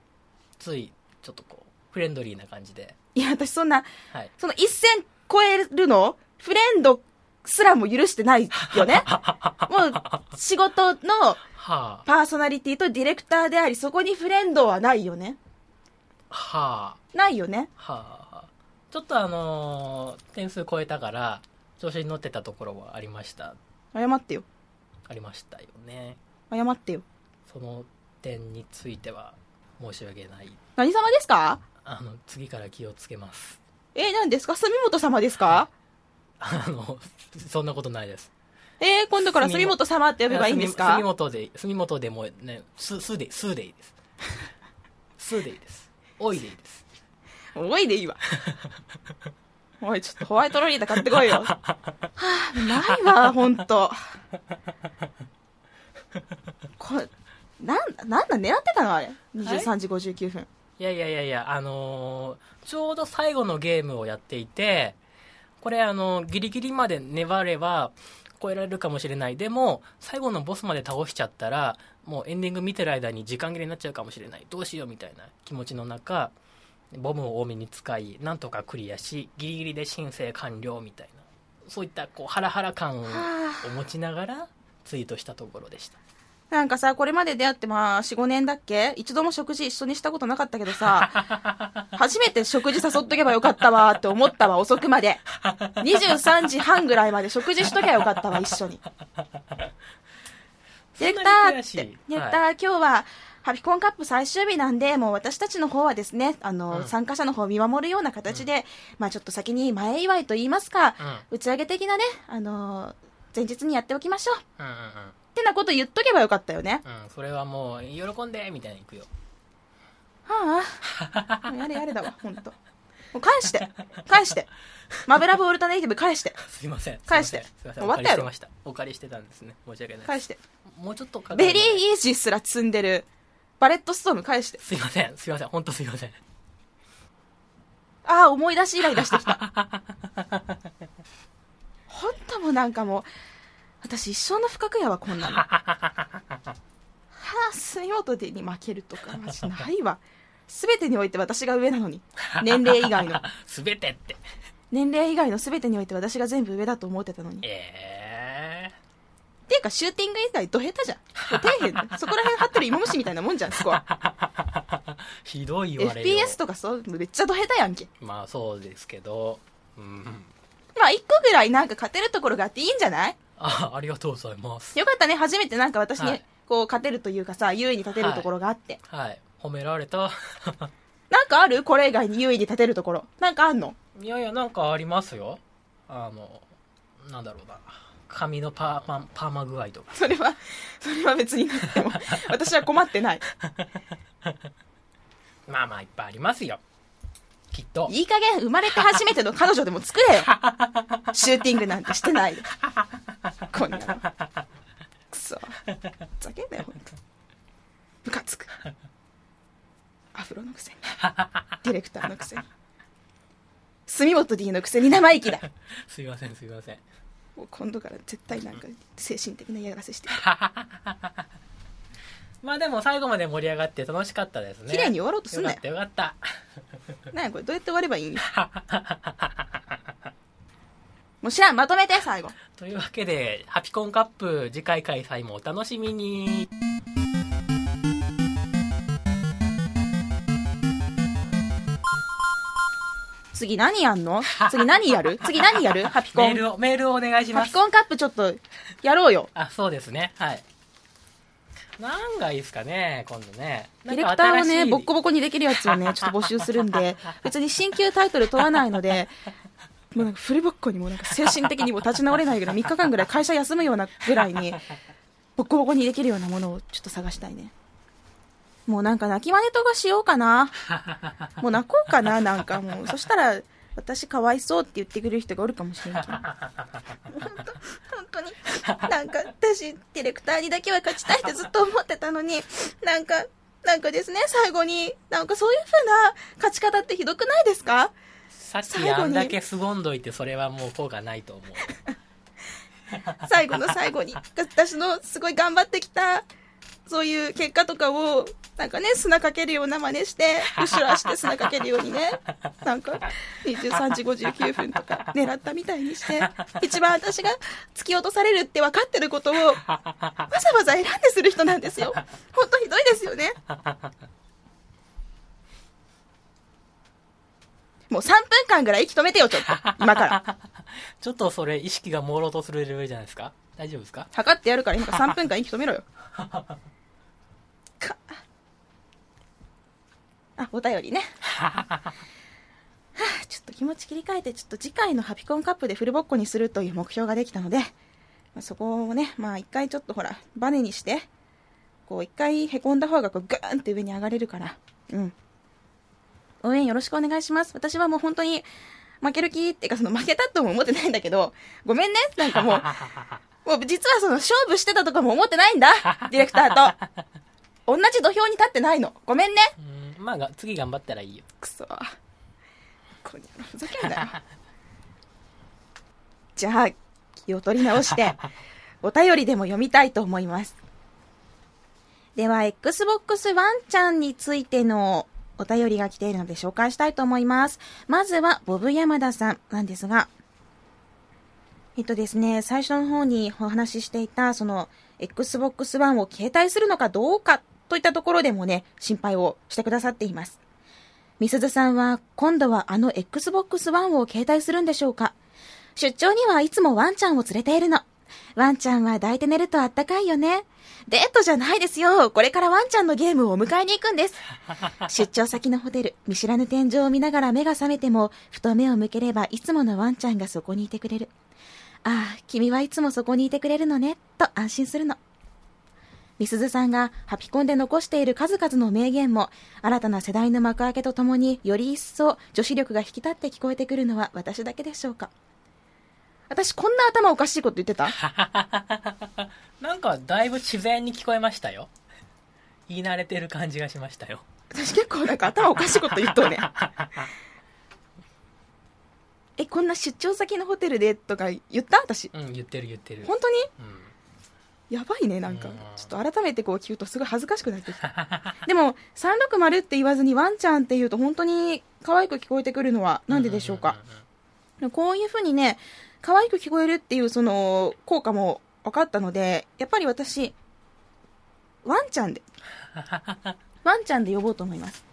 つい、ちょっとこう、フレンドリーな感じで、いや、私そんな、はい。その一線超えるの？フレンドすらも許してないよね。もう、仕事のはあ、パーソナリティとディレクターであり、そこにフレンドはないよね。はないよね。あ、はあ、はあ。ちょっとあのー点数超えたから、調子に乗ってたところはありました。謝ってよ。ありましたよね。謝ってよ。その点については、申し訳ない。何様ですか？あの、次から気をつけます。えー、何ですか？住本様ですか？あの、そんなことないです。えー、今度から住本様って呼べばいいんです住か本で、住本でもね、す、すで、すでいいです。すでいいです。おいでいいです。おいでいいわ。おい、ちょっとホワイトロリータ買ってこいよ。はあ、ないわ、ほんと。これ、なんだ、なんだ、狙ってたのあれ？23時59分。いやいやいやいや、あのーちょうど最後のゲームをやっていて、これあの、ギリギリまで粘れば超えられるかもしれない。でも、最後のボスまで倒しちゃったら、もうエンディング見てる間に時間切れになっちゃうかもしれない。どうしようみたいな気持ちの中、ボムを多めに使い、なんとかクリアし、ギリギリで申請完了みたいな。そういったこうハラハラ感をは持ちながらツイートしたところでした。なんかさ、これまで出会ってまあ、4、5年だっけ？一度も食事一緒にしたことなかったけどさ、初めて食事誘っとけばよかったわって思ったわ、遅くまで。23時半ぐらいまで食事しときゃよかったわ、一緒に。ディレクターって、ディレクター、今日は、ハピコンカップ最終日なんで、もう私たちの方はですね、あの、うん。参加者の方を見守るような形で、まあちょっと先に前祝いと言いますか、打ち上げ的なね、あの、前日にやっておきましょう。うんうんうんってなこと言っとけばよかったよね。うんうんそれはもう喜んでみたいに行くよ。はあ、もうやれやれだわ、ほんと。もう返して、返して。マブラブオルタネイティブ返して、すいません。返して。すいません。終わったやろ。お借りしてた。お借りしてたんですね。申し訳ない返して。もうちょっとベリーイージーすら積んでる、バレットストーム返して。すいません。すいません。本当すいません。ああ、思い出しイライラしてきた。ほんともうなんかもう、私一生の不覚やわ、こんなの。はあ、杉本でに負けるとか、マジないわ。すべてにおいて私が上なのに。年齢以外の。すべてって年齢以外のすべてにおいて私が全部上だと思ってたのに。えっていうか、シューティング以外ど下手じゃん。底辺だ そこら辺張ってる芋虫みたいなもんじゃん、スコア。ー、ひどい言わ FPS とかそう、めっちゃど下手やんけ。まあそうですけどうんまあ、一個ぐらいなんか勝てるところがあっていいんじゃない？あありがとうございます。よかったね、初めてなんか私に、はい。こう、勝てるというかさ、優位に立てるところがあって。はい。褒められた。なんかある？これ以外に優位に立てるところ。なんかあんの？いやいやなんかありますよ。あのなんだろうな。髪のパーマパーマ具合とか。それは、それは別になっても、私は困ってない。まあまあいっぱいありますよきっといい加減生まれて初めての彼女でも作れよ。シューティングなんてしてないで。こんなの。くそ。ふざけんなよ、ほんと。ムカつく。アフロのくせに。ディレクターのくせに。住本 D のくせに生意気だ。すいませんすいませんもう今度から絶対なんか精神的な嫌がらせしてる。まあでも最後まで盛り上がって楽しかったですね。綺麗に終わろうとすんなよ。よかったよかった。なんやこれどうやって終わればいい？んよ。もう知らん、まとめて、最後。というわけでハピコンカップ次回開催もお楽しみに。次何やんの？次何やる？次何やる？ハピコン。メールをメールをお願いしハピますコンカップちょっと、やろうよ。あそうですね。はい何がいいですかね今度ねディレクターをね、ボッコボボコにできるやつをね、ちょっと募集するんで、別に新旧タイトル問わないので、もうなんかフルボッコにもなんか精神的にも立ち直れないぐらい、3日間ぐらい会社休むようなぐらいに、ボッコボコにできるようなものをちょっと探したいね。もうなんか泣き真似とかしようかな。もう泣こうかな、なんかもう。そしたら、私かわいそうって言ってくれる人がおるかもしれんけど。本当に。なんか私、ディレクターにだけは勝ちたいってずっと思ってたのに、なんか、なんかですね、最後に、なんかそういう風な勝ち方ってひどくないですか？さっき最後に。あんだけすごんどいてそれはもう効果ないと思う。最後の最後に、私のすごい頑張ってきた、そういう結果とかを、なんかね、砂かけるような真似して、後ろ足で砂かけるようにね、なんか、23時59分とか狙ったみたいにして、一番私が突き落とされるって分かってることを、わざわざ選んでする人なんですよ。ほんとひどいですよね。もう3分間ぐらい息止めてよ、ちょっと。今から。ちょっとそれ意識が朦朧とするレベルじゃないですか？大丈夫ですか？測ってやるから今から3分間息止めろよ。か。あ、お便りね。はあちょっと気持ち切り替えて、ちょっと次回のハピコンカップでフルボッコにするという目標ができたので、まあそこをね、まあ一回ちょっとほら、バネにして、こう一回凹んだ方がこうガーンって上に上がれるから、うん。応援よろしくお願いします。私はもう本当に負ける気っていうかその負けたとも思ってないんだけど、ごめんね。なんかもう、もう実はその勝負してたとかも思ってないんだ。ディレクターと。同じ土俵に立ってないの。ごめんね。うんまあが次頑張ったらいいよくそ。こにふざけんなよ。じゃあ、気を取り直して、お便りでも読みたいと思います。では、Xbox One ちゃんについてのお便りが来ているので紹介したいと思います。まずは、ボブ山田さんなんですが、えっとですね、最初の方にお話ししていた、その、Xbox One を携帯するのかどうかといったところでもね、心配をしてくださっています。みすずさんは今度はあの Xbox One を携帯するんでしょうか？出張にはいつもワンちゃんを連れているの。ワンちゃんは抱いて寝るとあったかいよね。デートじゃないですよ。これからワンちゃんのゲームをお迎えに行くんです。出張先のホテル、見知らぬ天井を見ながら目が覚めても、ふと目を向ければいつものワンちゃんがそこにいてくれる。ああ、君はいつもそこにいてくれるのね、と安心するの。みすずさんがハピコンで残している数々の名言も、新たな世代の幕開けとともにより一層女子力が引き立って聞こえてくるのは私だけでしょうか。私こんな頭おかしいこと言ってた？なんかだいぶ自然に聞こえましたよ言い慣れてる感じがしましたよ私結構なんか頭おかしいこと言っとうね。え、こんな出張先のホテルで？とか言った？私。うん言ってる言ってる本当に？うんやばいね、なんかうん。ちょっと改めてこう聞くとすごい恥ずかしくなってきた。でも、360って言わずにワンちゃんって言うと本当に可愛く聞こえてくるのはなんででしょうか？こういうふうにね、可愛く聞こえるっていうその効果も分かったので、やっぱり私、ワンちゃんで、ワンちゃんで呼ぼうと思います。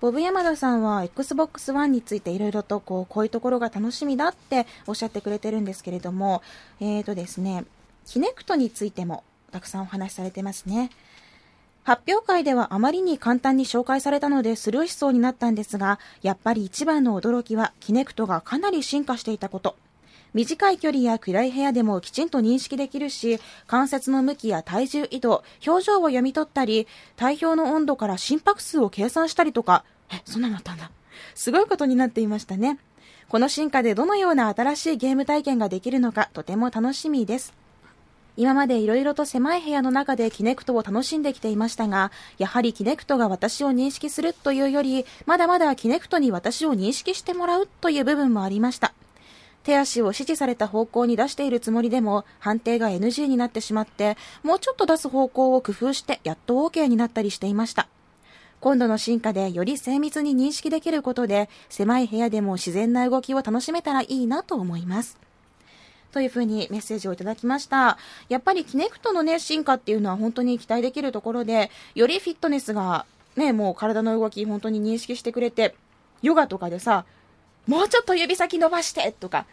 ボブ山田さんは Xbox One についていろいろとこう、こういうところが楽しみだっておっしゃってくれてるんですけれども、えーとですね、キネクトについてもたくさんお話しされてますね。発表会ではあまりに簡単に紹介されたのでスルーしそうになったんですが、やっぱり一番の驚きは、キネクトがかなり進化していたこと。短い距離や暗い部屋でもきちんと認識できるし、関節の向きや体重移動、表情を読み取ったり、体表の温度から心拍数を計算したりとか、え、そんなのあったんだ。すごいことになっていましたね。この進化でどのような新しいゲーム体験ができるのか、とても楽しみです。今までいろいろと狭い部屋の中でキネクトを楽しんできていましたが、やはりキネクトが私を認識するというより、まだまだキネクトに私を認識してもらうという部分もありました。手足を指示された方向に出しているつもりでも、判定が NG になってしまって、もうちょっと出す方向を工夫して、やっと OK になったりしていました。今度の進化でより精密に認識できることで、狭い部屋でも自然な動きを楽しめたらいいなと思います。というふうにメッセージをいただきました。やっぱりキネクトのね、進化っていうのは本当に期待できるところで、よりフィットネスがね、もう体の動き本当に認識してくれて、ヨガとかでさ、もうちょっと指先伸ばしてとか、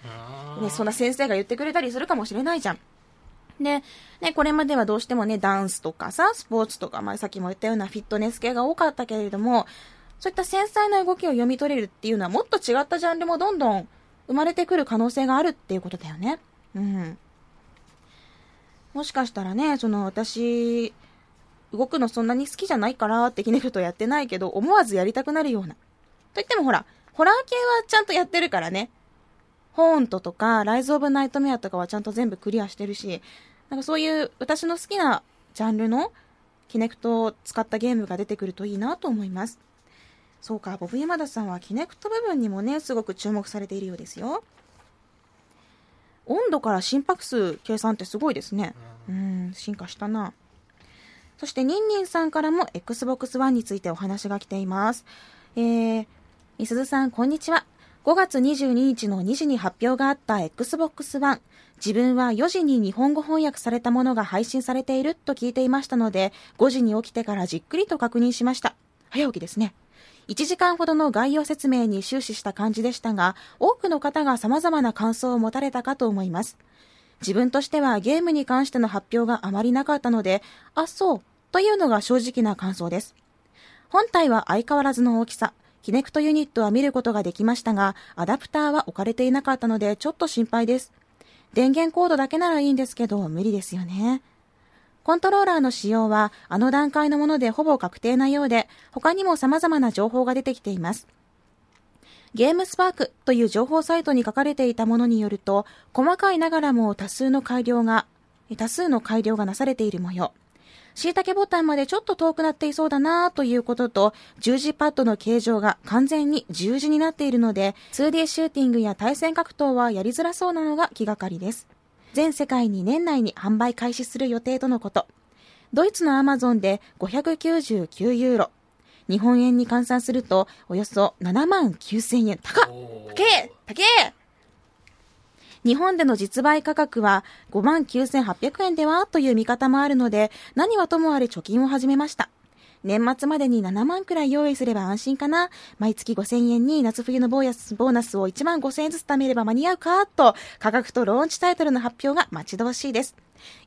うんね、そんな先生が言ってくれたりするかもしれないじゃん。で、ね、これまではどうしてもね、ダンスとかさ、スポーツとか、まあさっきも言ったようなフィットネス系が多かったけれども、そういった繊細な動きを読み取れるっていうのはもっと違ったジャンルもどんどん生まれてくる可能性があるっていうことだよね。うん。もしかしたらね、その私、動くのそんなに好きじゃないからってキネクトやってないけど、思わずやりたくなるような。と言ってもほら、ホラー系はちゃんとやってるからね。ホーントとか、ライズ・オブ・ナイトメアとかはちゃんと全部クリアしてるし、なんかそういう私の好きなジャンルのキネクトを使ったゲームが出てくるといいなと思います。そうか、ボブ山田さんはキネクト部分にもね、すごく注目されているようですよ。温度から心拍数計算ってすごいですね。うん、進化したな。そして、ニンニンさんからも Xbox One についてお話が来ています。えー、みすずさん、こんにちは。5月22日の2時に発表があった Xbox One。自分は4時に日本語翻訳されたものが配信されていると聞いていましたので、5時に起きてからじっくりと確認しました。早起きですね。1時間ほどの概要説明に終始した感じでしたが、多くの方が様々な感想を持たれたかと思います。自分としてはゲームに関しての発表があまりなかったので、あ、そう、というのが正直な感想です。本体は相変わらずの大きさ、キネクトユニットは見ることができましたが、アダプターは置かれていなかったのでちょっと心配です。電源コードだけならいいんですけど、無理ですよね。コントローラーの使用はあの段階のものでほぼ確定なようで、他にも様々な情報が出てきています。ゲームスパークという情報サイトに書かれていたものによると、細かいながらも多数の改良が、多数の改良がなされている模様。椎茸ボタンまでちょっと遠くなっていそうだなということと、十字パッドの形状が完全に十字になっているので、2D シューティングや対戦格闘はやりづらそうなのが気がかりです。全世界に年内に販売開始する予定とのこと。ドイツのアマゾンで599ユーロ。日本円に換算すると、およそ7万9000円。高っ高え高え日本での実売価格は5万9800円ではという見方もあるので、何はともあれ貯金を始めました。年末までに7万くらい用意すれば安心かな。毎月5000円に夏冬のボーナスボーナスを1万5000円ずつ貯めれば間に合うかと、価格とローンチタイトルの発表が待ち遠しいです。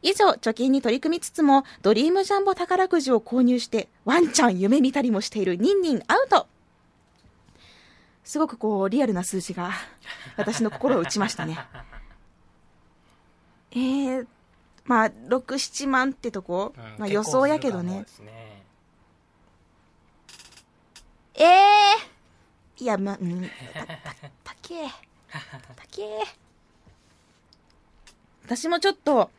以上、貯金に取り組みつつも、ドリームジャンボ宝くじを購入して、ワンちゃん夢見たりもしているニンニンアウトすごくこう、リアルな数字が、私の心を打ちましたね。えー、まあ、6、7万ってとこ、うんまあ予想やけどねねええいや、ま、うん、た、けえ。たけえ。私もちょっと、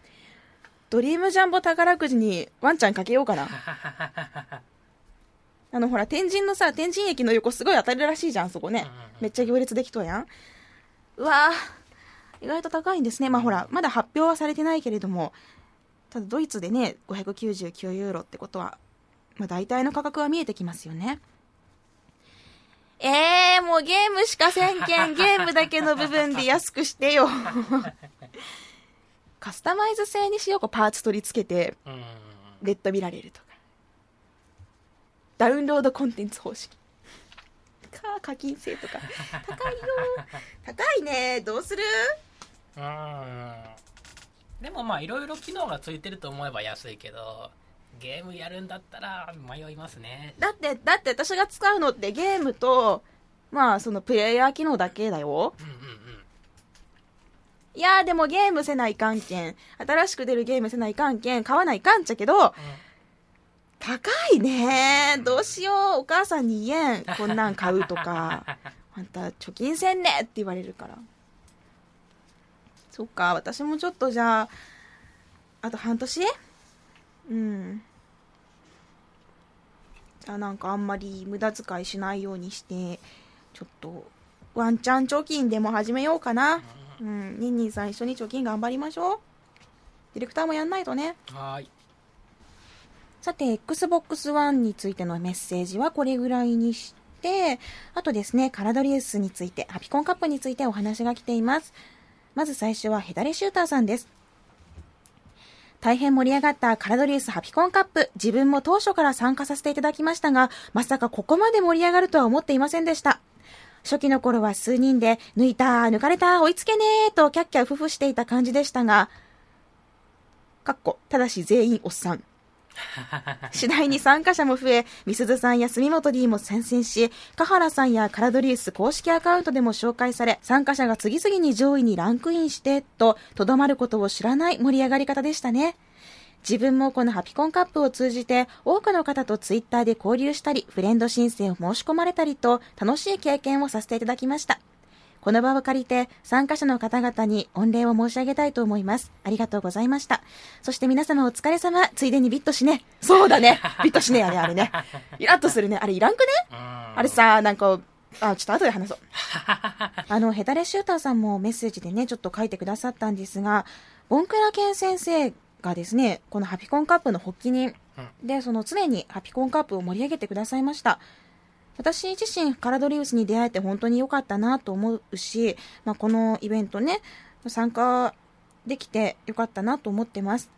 ドリームジャンボ宝くじにワンちゃんかけようかな。あの、ほら、天神のさ、天神駅の横すごい当たるらしいじゃん、そこねうんうんうん。めっちゃ行列できとうやん。うわぁ、意外と高いんですね。まあほら、まだ発表はされてないけれども、ただドイツでね、599ユーロってことは、まあ大体の価格は見えてきますよね。えー、もうゲームしかせんけん、ゲームだけの部分で安くしてよ。カスタマイズ製にしようか、パーツ取り付けて、うんレッド見られるとか。ダウンロードコンテンツ方式。か、課金制とか。高いよ。高いね。どうする？うんでもまあいろいろ機能がついてると思えば安いけどゲームやるんだったら迷いますねだって、だって私が使うのってゲームと、まあそのプレイヤー機能だけだよ。うんうんうんいやーでもゲームせないかんけん。新しく出るゲームせないかんけん。買わないかんちゃけど、高いねどうしよう。お母さんに言えん。こんなん買うとか。あんた貯金せんねって言われるから。そっか、私もちょっとじゃあ、あと半年？うん。じゃあなんかあんまり無駄遣いしないようにして、ちょっと、ワンチャン貯金でも始めようかな。うん、ニンニンさん一緒に貯金頑張りましょう。ディレクターもやんないとね。はーいさて、Xbox One についてのメッセージはこれぐらいにして、あとですね、カラドリウスについて、ハピコンカップについてお話が来ています。まず最初はヘダレシューターさんです。大変盛り上がったカラドリウスハピコンカップ、自分も当初から参加させていただきましたが、まさかここまで盛り上がるとは思っていませんでした。初期の頃は数人で、抜いた、抜かれた、追いつけねーとキャッキャフフしていた感じでしたが、かっこ、ただし全員おっさん。次第に参加者も増え、みすずさんや住本 D も参戦し、カハラさんやカラドリウス公式アカウントでも紹介され、参加者が次々に上位にランクインして、と、とどまることを知らない盛り上がり方でしたね。自分もこのハピコンカップを通じて多くの方とツイッターで交流したり、フレンド申請を申し込まれたりと楽しい経験をさせていただきました。この場を借りて参加者の方々に御礼を申し上げたいと思います。ありがとうございました。そして皆様お疲れ様。ついでにビットしね。そうだね。ビットしねあれあれね。イラッとするね。あれいらんくね？うんあれさ、なんか、あ、ちょっと後で話そう。あの、ヘタレシューターさんもメッセージでね、ちょっと書いてくださったんですが、ボンクラケン先生がですね、このハピコンカップの発起人で、その常にハピコンカップを盛り上げてくださいました。私自身、カラドリウスに出会えて本当に良かったなと思うし、まあ、このイベントね、参加できて良かったなと思ってます。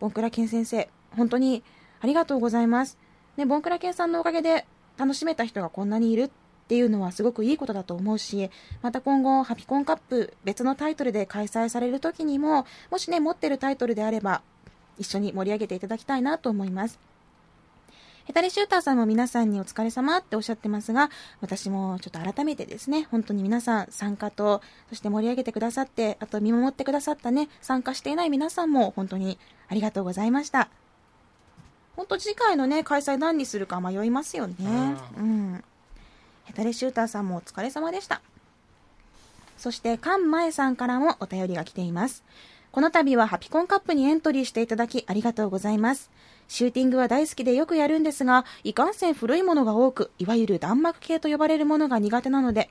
ボンクラケン先生、本当にありがとうございます。ね、ボンクラケンさんのおかげで楽しめた人がこんなにいるっていうのはすごくいいことだと思うし、また今後、ハピコンカップ別のタイトルで開催される時にも、もしね、持ってるタイトルであれば、一緒に盛り上げていただきたいなと思います。ヘタレシューターさんも皆さんにお疲れ様っておっしゃってますが、私もちょっと改めてですね、本当に皆さん参加と、そして盛り上げてくださって、あと見守ってくださったね、参加していない皆さんも本当にありがとうございました。本当次回のね、開催何にするか迷いますよね。ううん。ヘタレシューターさんもお疲れ様でした。そして、カンマエさんからもお便りが来ています。この度はハピコンカップにエントリーしていただきありがとうございます。シューティングは大好きでよくやるんですが、いかんせん古いものが多く、いわゆる弾幕系と呼ばれるものが苦手なので、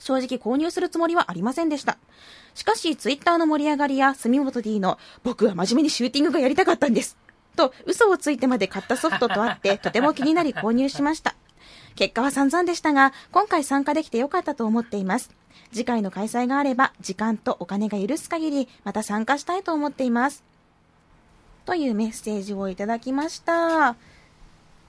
正直購入するつもりはありませんでした。しかし、ツイッターの盛り上がりや、住本 D の、僕は真面目にシューティングがやりたかったんです。と、嘘をついてまで買ったソフトとあって、とても気になり購入しました。結果は散々でしたが、今回参加できてよかったと思っています。次回の開催があれば、時間とお金が許す限り、また参加したいと思っています。というメッセージをいただきました。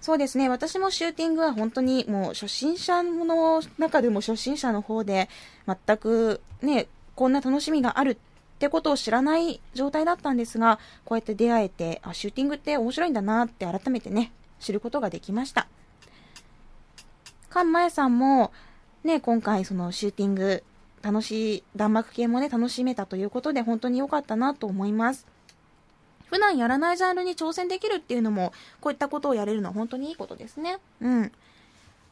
そうですね、私もシューティングは本当にもう初心者の中でも初心者の方で、全くね、こんな楽しみがあるってことを知らない状態だったんですが、こうやって出会えて、あ、シューティングって面白いんだなって改めてね、知ることができました。カンマエさんも、ね、今回そのシューティング、楽しい、弾幕系もね、楽しめたということで本当に良かったなと思います。普段やらないジャンルに挑戦できるっていうのも、こういったことをやれるのは本当にいいことですね。うん。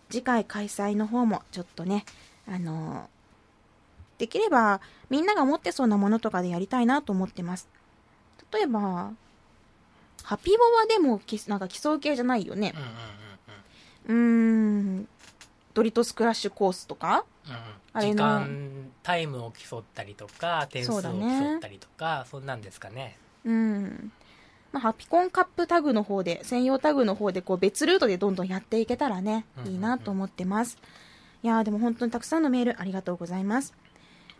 次回開催の方も、ちょっとね、あのーできれば、みんなが持ってそうなものとかでやりたいなと思ってます。例えば、ハピボはでも、きなんか基礎系じゃないよねうん。ドリトスクラッシュコースとか？うんあれの時間タイムを競ったりとか点数を競ったりとかそ,、んなんですかねうん。まあ、ハピコンカップタグの方で、専用タグの方で、こう別ルートでどんどんやっていけたらねいいなと思ってます。いやーでも本当にたくさんのメールありがとうございます。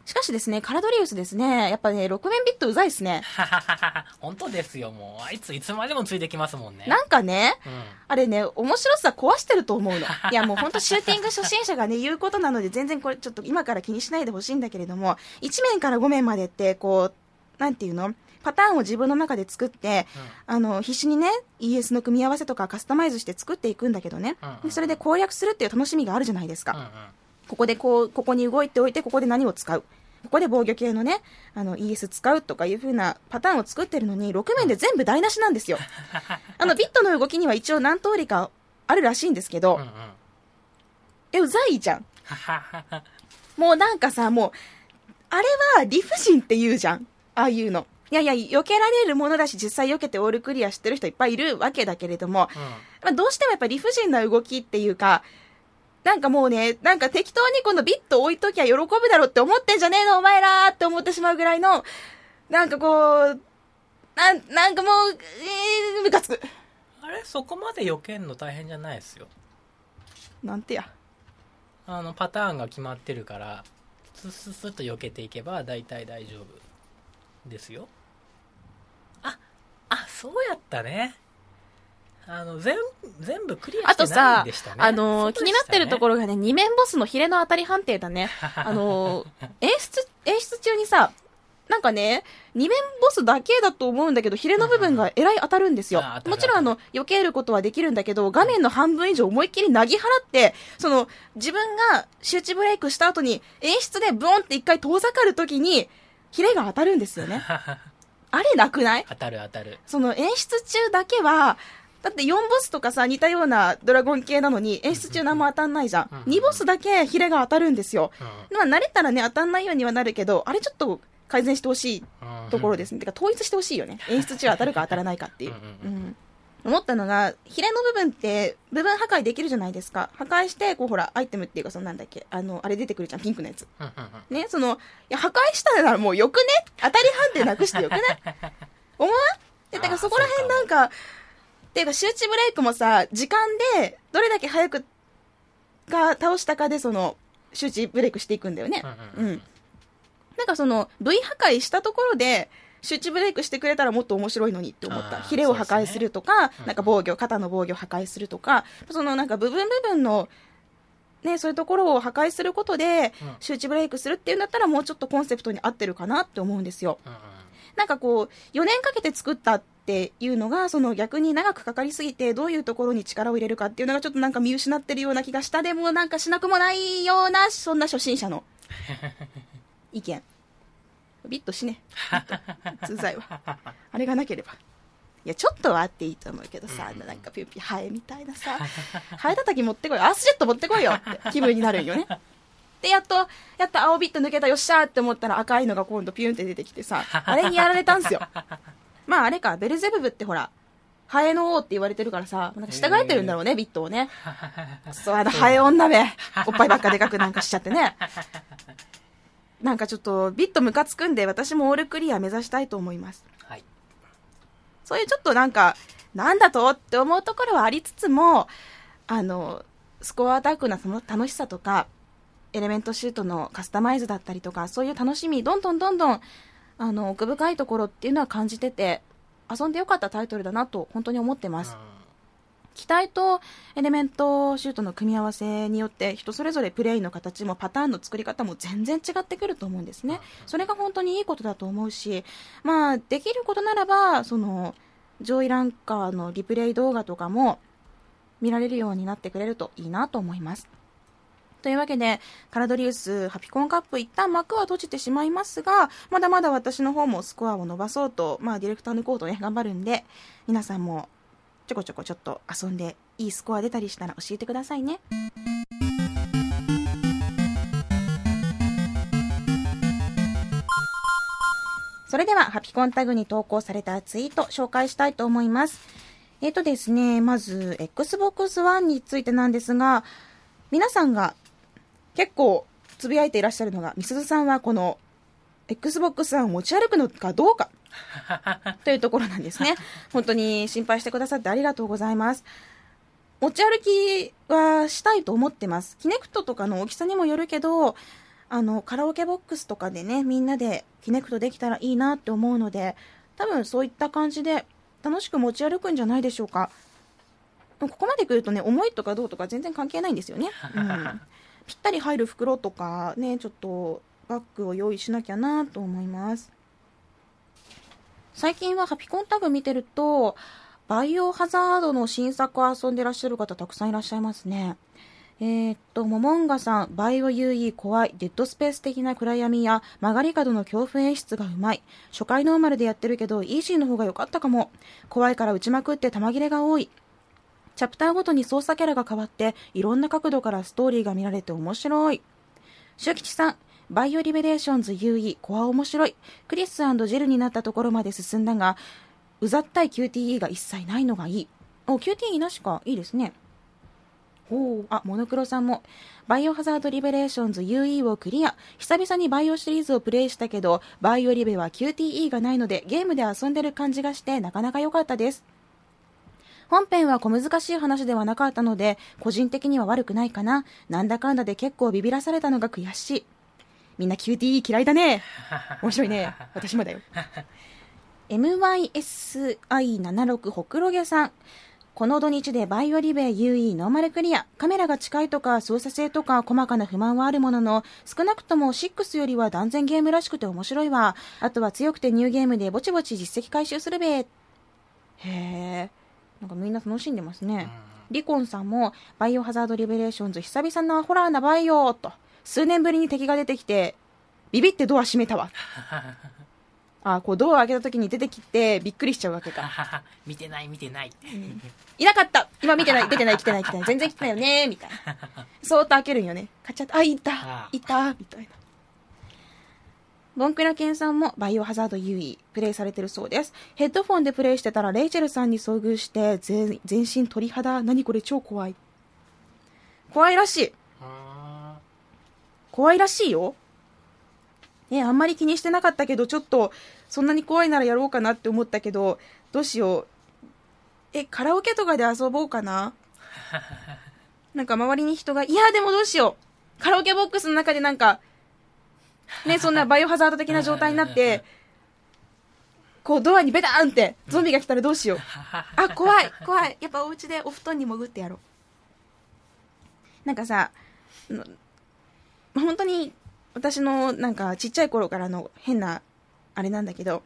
しかしですね、カラドリウスですね、やっぱね、6面ビットうざいですね。本当ですよもうあいついつまでもついてきますもんねなんかね、うんあれね、面白さ壊してると思うの。いやもう本当シューティング初心者がね、言うことなので全然これちょっと今から気にしないでほしいんだけれども、1面から5面までって、こう、なんていうの？パターンを自分の中で作って、あの、必死にね、ES の組み合わせとかカスタマイズして作っていくんだけどねうんうん。でそれで攻略するっていう楽しみがあるじゃないですか。うんうんここでこう、ここに動いておいて、ここで何を使う。ここで防御系のね、あの、ES 使うとかいう風なパターンを作ってるのに、6面で全部台無しなんですよ。あの、ビットの動きには一応何通りかあるらしいんですけど、うんうんえ、うざいじゃん。もうなんかさ、もう、あれは理不尽って言うじゃん。ああいうの。いやいや、避けられるものだし、実際避けてオールクリアしてる人いっぱいいるわけだけれども、まあ、どうしてもやっぱ理不尽な動きっていうか、なんかもうね、なんか適当にこのビット置いときゃ喜ぶだろって思ってんじゃねえのお前らーって思ってしまうぐらいの、なんかこう、なん、なんかもう、えー、ムカつく。あれ？そこまで避けんの大変じゃないですよなんてや。あのパターンが決まってるからスッスッスッと避けていけば大体大丈夫ですよああそうやったねあの全全部クリアあとしてないでしたね、あのー気になってるところろがね、二面ボスのヒレの当たり判定だね。あのー演出、演出中にさ、なんかね、二面ボスだけだと思うんだけど、ヒレの部分がえらい当たるんですよ。もちろんあの、避けることはできるんだけど、画面の半分以上思いっきりなぎ払って、その、自分が周知ブレイクした後に、演出でブーンって一回遠ざかるときに、ヒレが当たるんですよね。あれなくない？当たる当たる。その演出中だけは、だって4ボスとかさ、似たようなドラゴン系なのに、演出中何も当たんないじゃん。うん。2ボスだけヒレが当たるんですよ。うん。まあ慣れたらね、当たんないようにはなるけど、あれちょっと改善してほしいうんところですね。てか統一してほしいよね。演出中当たるか当たらないかっていう。ううんん。思ったのが、ヒレの部分って、部分破壊できるじゃないですか。破壊して、こうほら、アイテムっていうか、そのなん。だっけ、あの、あれ出てくるじゃん、ピンクのやつ。ね、その、いや、破壊したらもうよくね当たり判定なくしてよくない思わん。で、だからそこら辺なん。か、っていうか、周知ブレイクもさ、時間で、どれだけ早く、が倒したかで、その、周知ブレイクしていくんだよね。うんうんうん。なんかその、V 破壊したところで、周知ブレイクしてくれたらもっと面白いのにって思った。ヒレを破壊するとか、うんなんか防御、肩の防御を破壊するとか、そのなんか部分部分の、ね、そういうところを破壊することで、うん周知ブレイクするっていうんだったらもうちょっとコンセプトに合ってるかなって思うんですよ。うんうんなんかこう、4年かけて作ったっていうのが、その逆に長くかかりすぎて、どういうところに力を入れるかっていうのがちょっとなんか見失ってるような気がした。でもなんかしなくもないような、そんな初心者の意見。ビットしね。通罪は。あれがなければ。いや、ちょっとはあっていいと思うけどさ、うんなんかピューピューハエみたいなさ、ハエ叩き持ってこいよ、アースジェット持ってこいよって気分になるんよね。で、やっと、やっと青ビット抜けた、よっしゃーって思ったら赤いのが今度ピューンって出てきてさ、あれにやられたんすよ。まああれか、ベルゼブブってほら、ハエの王って言われてるからさ、なんか従えてるんだろうね、ビットをね。そう、あの、ハエ女め。おっぱいばっかでかくなんかしちゃってね。なんかちょっと、ビットムカつくんで、私もオールクリア目指したいと思います。はいそういうちょっとなんか、なんだとって思うところはありつつも、あの、スコアアタックなその楽しさとか、エレメントシュートのカスタマイズだったりとか、そういう楽しみ、どんどんどんどん、あの、奥深いところっていうのは感じてて、遊んでよかったタイトルだなと、本当に思ってます。機体とエレメントシュートの組み合わせによって人それぞれプレイの形もパターンの作り方も全然違ってくると思うんですね。それが本当にいいことだと思うし、まあ、できることならば、その、上位ランカーのリプレイ動画とかも見られるようになってくれるといいなと思います。というわけで、カラドリウスハピコンカップ一旦幕は閉じてしまいますが、まだまだ私の方もスコアを伸ばそうと、まあディレクターのコートね、頑張るんで、皆さんもちょこちょこちょっと遊んでいいスコア出たりしたら教えてくださいね。それでは、ハピコンタグに投稿されたツイート紹介したいと思います。えっ、ー、とですね、まず、Xbox One についてなんですが、皆さんが結構つぶやいていらっしゃるのが、みすずさんはこの Xbox One を持ち歩くのかどうか というところなんですね。本当に心配してくださってありがとうございます。持ち歩きはしたいと思ってます。キネクトとかの大きさにもよるけど、あの、カラオケボックスとかでね、みんなでキネクトできたらいいなって思うので、多分そういった感じで楽しく持ち歩くんじゃないでしょうか。ここまで来るとね、重いとかどうとか全然関係ないんですよね。うん、ぴったり入る袋とかね、ちょっとバッグを用意しなきゃなと思います。最近はハピコンタグ見てると、バイオハザードの新作を遊んでらっしゃる方たくさんいらっしゃいますね。えー、っと、モモンガさん、バイオ UE 怖い、デッドスペース的な暗闇や曲がり角の恐怖演出がうまい。初回ノーマルでやってるけど、イージーの方が良かったかも。怖いから打ちまくって弾切れが多い。チャプターごとに操作キャラが変わって、いろんな角度からストーリーが見られて面白い。周吉さん、バイオリベレーションズ UE コア面白い。クリスジルになったところまで進んだが、うざったい QTE が一切ないのがいい。お、QTE なしか。いいですね。おお、あ、モノクロさんも、バイオハザードリベレーションズ UE をクリア。久々にバイオシリーズをプレイしたけど、バイオリベは QTE がないので、ゲームで遊んでる感じがして、なかなか良かったです。本編は小難しい話ではなかったので、個人的には悪くないかな。なんだかんだで結構ビビらされたのが悔しい。みんな QTE 嫌いだね。面白いね。私もだよ。MYSI76 ほくろげさん。この土日でバイオリベ UE ノーマルクリア。カメラが近いとか操作性とか細かな不満はあるものの、少なくとも6よりは断然ゲームらしくて面白いわ。あとは強くてニューゲームでぼちぼち実績回収するべ。へえ。なんかみんな楽しんでますね。リコンさんも、バイオハザードリベレーションズ久々なホラーなバイオと。数年ぶりに敵が出てきて、ビビってドア閉めたわ。あこうドア開けた時に出てきてびっくりしちゃうわけか。見てない見てない。うん、いなかった今見てない出てない来てない来てない全然来てないよねみたいな。そーっと開けるんよね。カチャッと、あ、いたいたみたいな。ボンクラケンさんもバイオハザード UE プレイされてるそうです。ヘッドフォンでプレイしてたらレイチェルさんに遭遇して全身鳥肌。何これ超怖い。怖いらしい。怖いらしいよ。ね、あんまり気にしてなかったけど、ちょっと、そんなに怖いならやろうかなって思ったけど、どうしよう。え、カラオケとかで遊ぼうかな？なんか周りに人が、いや、でもどうしよう。カラオケボックスの中でなんか、ね、そんなバイオハザード的な状態になって、こうドアにベターンってゾンビが来たらどうしよう。あ、怖い、怖い。やっぱお家でお布団に潜ってやろう。なんかさ、本当に私のなんかちっちゃい頃からの変なあれなんだけど、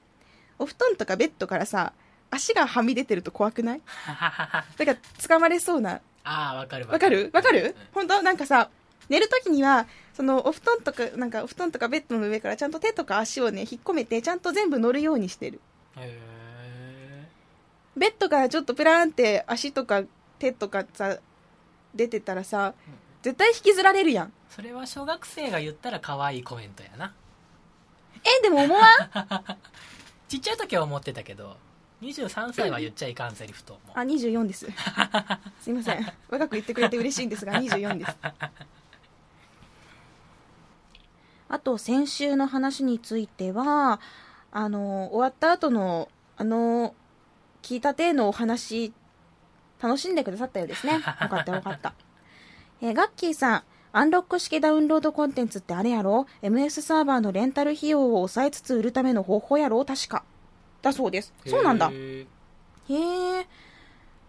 お布団とかベッドからさ、足がはみ出てると怖くない？だから掴まれそうな。ああ、わかるわかるわかる、本当？なんかさ、寝るときには、そのお布団とか、なんかお布団とかベッドの上からちゃんと手とか足をね、引っ込めて、ちゃんと全部乗るようにしてる。へベッドからちょっとプラーンって足とか手とかさ、出てたらさ、絶対引きずられるやん。それは小学生が言ったら可愛いコメントやな。えでも思わん？ちっちゃい時は思ってたけど23歳は言っちゃいかんセリフと思うあ24です。すいません。若く言ってくれて嬉しいんですが24ですあと先週の話についてはあの終わった後のあの聞いた体のお話楽しんでくださったようですね よかったよかったえーガッキーさん、アンロック式ダウンロードコンテンツってあれやろ ?MS サーバーのレンタル費用を抑えつつ売るための方法やろ？確か。だそうです。そうなんだ。へへえ、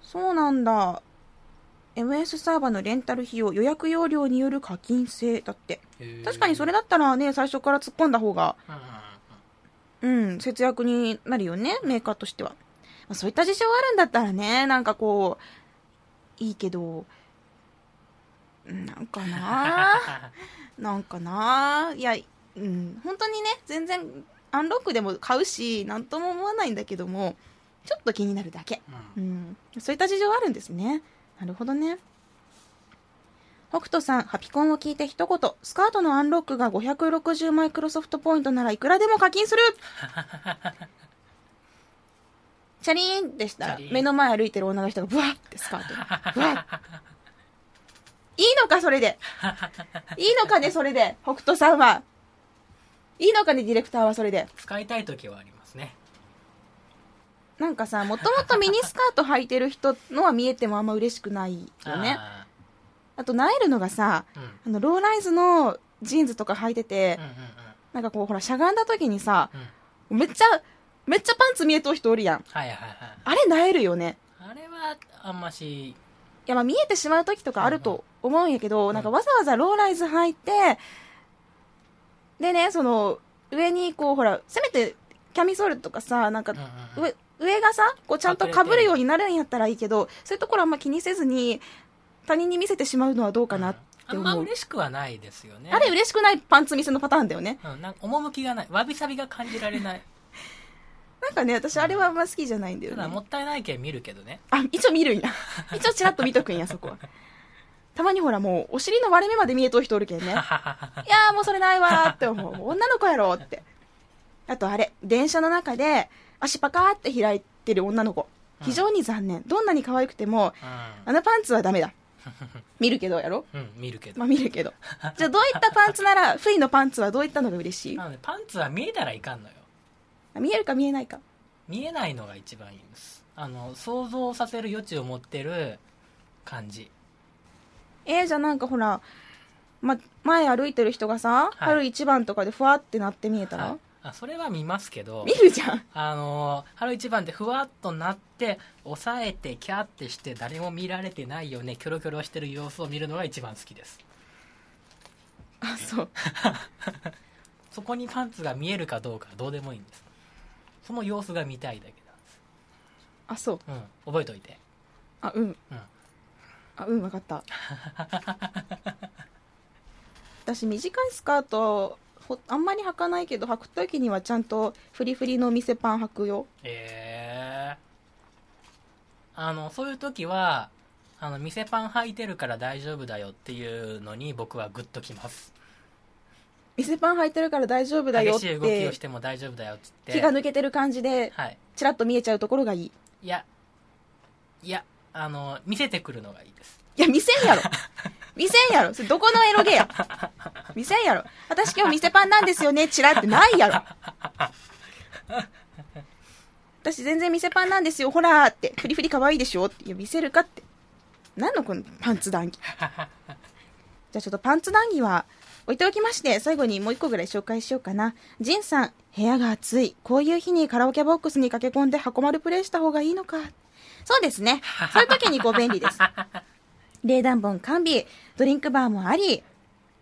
そうなんだ。MS サーバーのレンタル費用、予約容量による課金制だって。ー確かにそれだったらね、最初から突っ込んだ方が、うん節約になるよね、メーカーとしては。まあ、そういった事情あるんだったらね、なんかこう、いいけど、うんなんかな なんかないや、うん、本当にね、全然、アンロックでも買うし、なんとも思わないんだけども、ちょっと気になるだけ。うんうん、そういった事情あるんですね。なるほどね。北斗さん、ハピコンを聞いて一言、スカートのアンロックが560マイクロソフトポイントならいくらでも課金する。チャリーンってした。ら目の前歩いてる女の人がブワッてスカートに。ブワッいいのかそれで。いいのかねそれで。北斗さんは。いいのかねディレクターはそれで。使いたい時はありますねなんかさもともとミニスカート履いてる人のは見えてもあんま嬉しくないよね。ああとナイルのがさーうん。あのローライズのジーンズとか履いててうんうんなんかこうほらしゃがんだ時にさうん。うんめっちゃめっちゃパンツ見えとる人おるやん。はいはいはい。あれなえるよね。あれはあんまし。いやまあ見えてしまう時とかあると思うんやけど、ん。なんかわざわざローライズ履いて、でね、その、上にこう、ほら、せめてキャミソールとかさ、なんかうんうんうん上、上がさ、こうちゃんと被るようになるんやったらいいけど、そういうところあんま気にせずに、他人に見せてしまうのはどうかなってあんま。嬉しくはないですよねあれ嬉しくないパンツ見せのパターンだよね。うん、なんか趣がないわびさびが感じられない なんかね、私あれはあんま好きじゃないんだよねただも。ったいないけん見るけどねあ、一応見るんや。一応チラッと見とくんや、そこは。たまにほらもう、お尻の割れ目まで見えとる人おるけんね。いやーもうそれないわーって思う女の子やろって。あとあれ、電車の中で足パカーって開いてる女の子。非常に残念。どんなに可愛くても、あのパンツはダメだ。見るけどやろ？うん、うん、見るけど、まあ見るけど。じゃあどういったパンツなら、不意のパンツはどういったのが嬉しい？なのでパンツは見えたらいかんのよ。あ見えるか見えないか。見えないのが一番いいんです。あの想像させる余地を持ってる感じ。えー、じゃあなんかほら、ま、前歩いてる人がさ、はい。春一番とかでふわってなって見えたら、はいあそれは見ますけど見るじゃん。あの春一番でふわっとなって押さえてキャーってして誰も見られてないよねキョロキョロしてる様子を見るのが一番好きですあ、そう。そこにパンツが見えるかどうかはどうでもいいんですその様子が見たいだけあ、そう。なんです、うん、覚えといてあ、うん。うんあ、うん、わかった。私、短いスカート、ほあんまり履かないけど、履くときにはちゃんとフリフリの店パン履くよ。えー、あのそういう時はあの店パン履いてるから大丈夫だよっていうのに僕はグッときます店パン履いてるから大丈夫だよっ激しい動きをてし、ても大丈夫だよっつって気が抜けてる感じで、はいチラッと見えちゃうところがいい。いやいやあの見せてくるのがいいですいや、見せんやろ。見せんやろ。それどこのエロゲや。見せんやろ。私今日店パンなんですよね、チラってないやろ。私全然店パンなんですよ、ほらーって。フリフリ可愛いでしょって。いや、見せるかって。何のこのパンツ談義。じゃあちょっとパンツ談義は置いておきまして、最後にもう一個ぐらい紹介しようかな。ジンさん、部屋が暑い。こういう日にカラオケボックスに駆け込んで箱丸プレイした方がいいのか。そうですね。そういう時にご便利です。冷暖房完備、ドリンクバーもあり、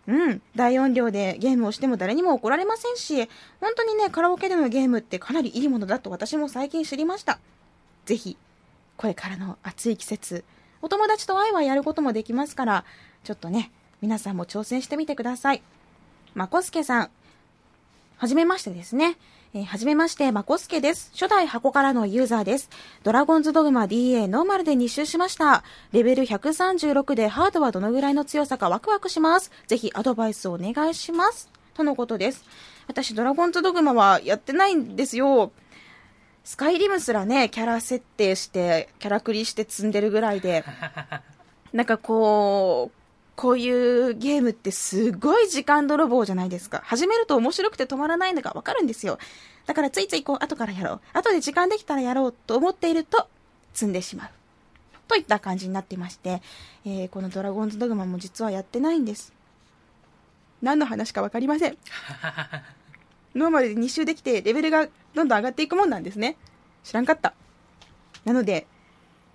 うん、大音量でゲームをしても誰にも怒られませんし、本当にね、カラオケでのゲームってかなりいいものだと私も最近知りました。ぜひ、これからの暑い季節、お友達とワイワイやることもできますから、ちょっとね、皆さんも挑戦してみてください。まこすけさん、はじめましてですね。えーはじめまして、まこすけです。初代箱からのユーザーです。ドラゴンズドグマ DA ノーマルで2周しました。レベル136でハードはどのぐらいの強さかワクワクします。ぜひアドバイスをお願いします。とのことです。私、ドラゴンズドグマはやってないんですよ。スカイリムすらね、キャラ設定して、キャラクリして積んでるぐらいで、なんかこう、こういうゲームってすごい時間泥棒じゃないですか。始めると面白くて止まらないのがわかるんですよ。だからついついこう、後からやろう。後で時間できたらやろうと思っていると、積んでしまう。といった感じになっていまして、えーこのドラゴンズドグマも実はやってないんです。何の話かわかりません。ノーマルで2周できてレベルがどんどん上がっていくもんなんですね。知らんかった。なので、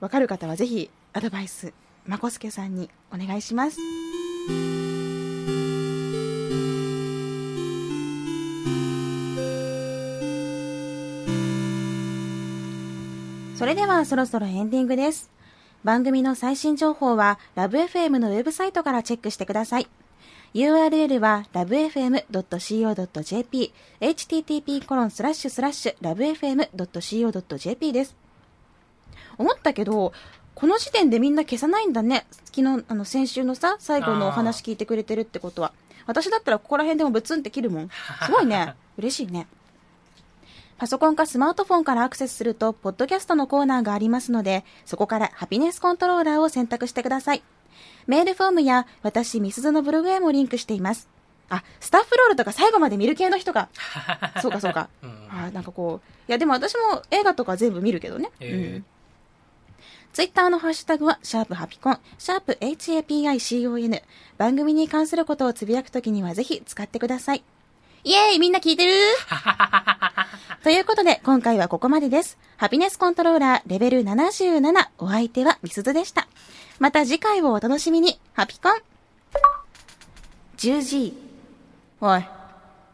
わかる方はぜひアドバイス、まこすけさんにお願いします。それではそろそろエンディングです。番組の最新情報はラブ f m のウェブサイトからチェックしてください。URL は lovefm.co.jp http コロンスラッシュスラッシュ lovefm.co.jp です。思ったけど、この時点でみんな消さないんだね。昨日、あの、先週のさ、最後のお話聞いてくれてるってことは。私だったらここら辺でもブツンって切るもん。すごいね。嬉しいね。パソコンかスマートフォンからアクセスすると、ポッドキャストのコーナーがありますので、そこからハピネスコントローラーを選択してください。メールフォームや私、ミスズのブログへもリンクしています。あ、スタッフロールとか最後まで見る系の人が。そうかそうか。うんあなんかこう、いやでも私も映画とか全部見るけどね。へーうん。ツイッターのハッシュタグは、シャープハピコン、シャープ HAPICON。番組に関することをつぶやくときにはぜひ使ってください。イエーイみんな聞いてる？ということで、今回はここまでです。ハピネスコントローラーレベル77。お相手はみすずでした。また次回をお楽しみに。ハピコン 10G。おい、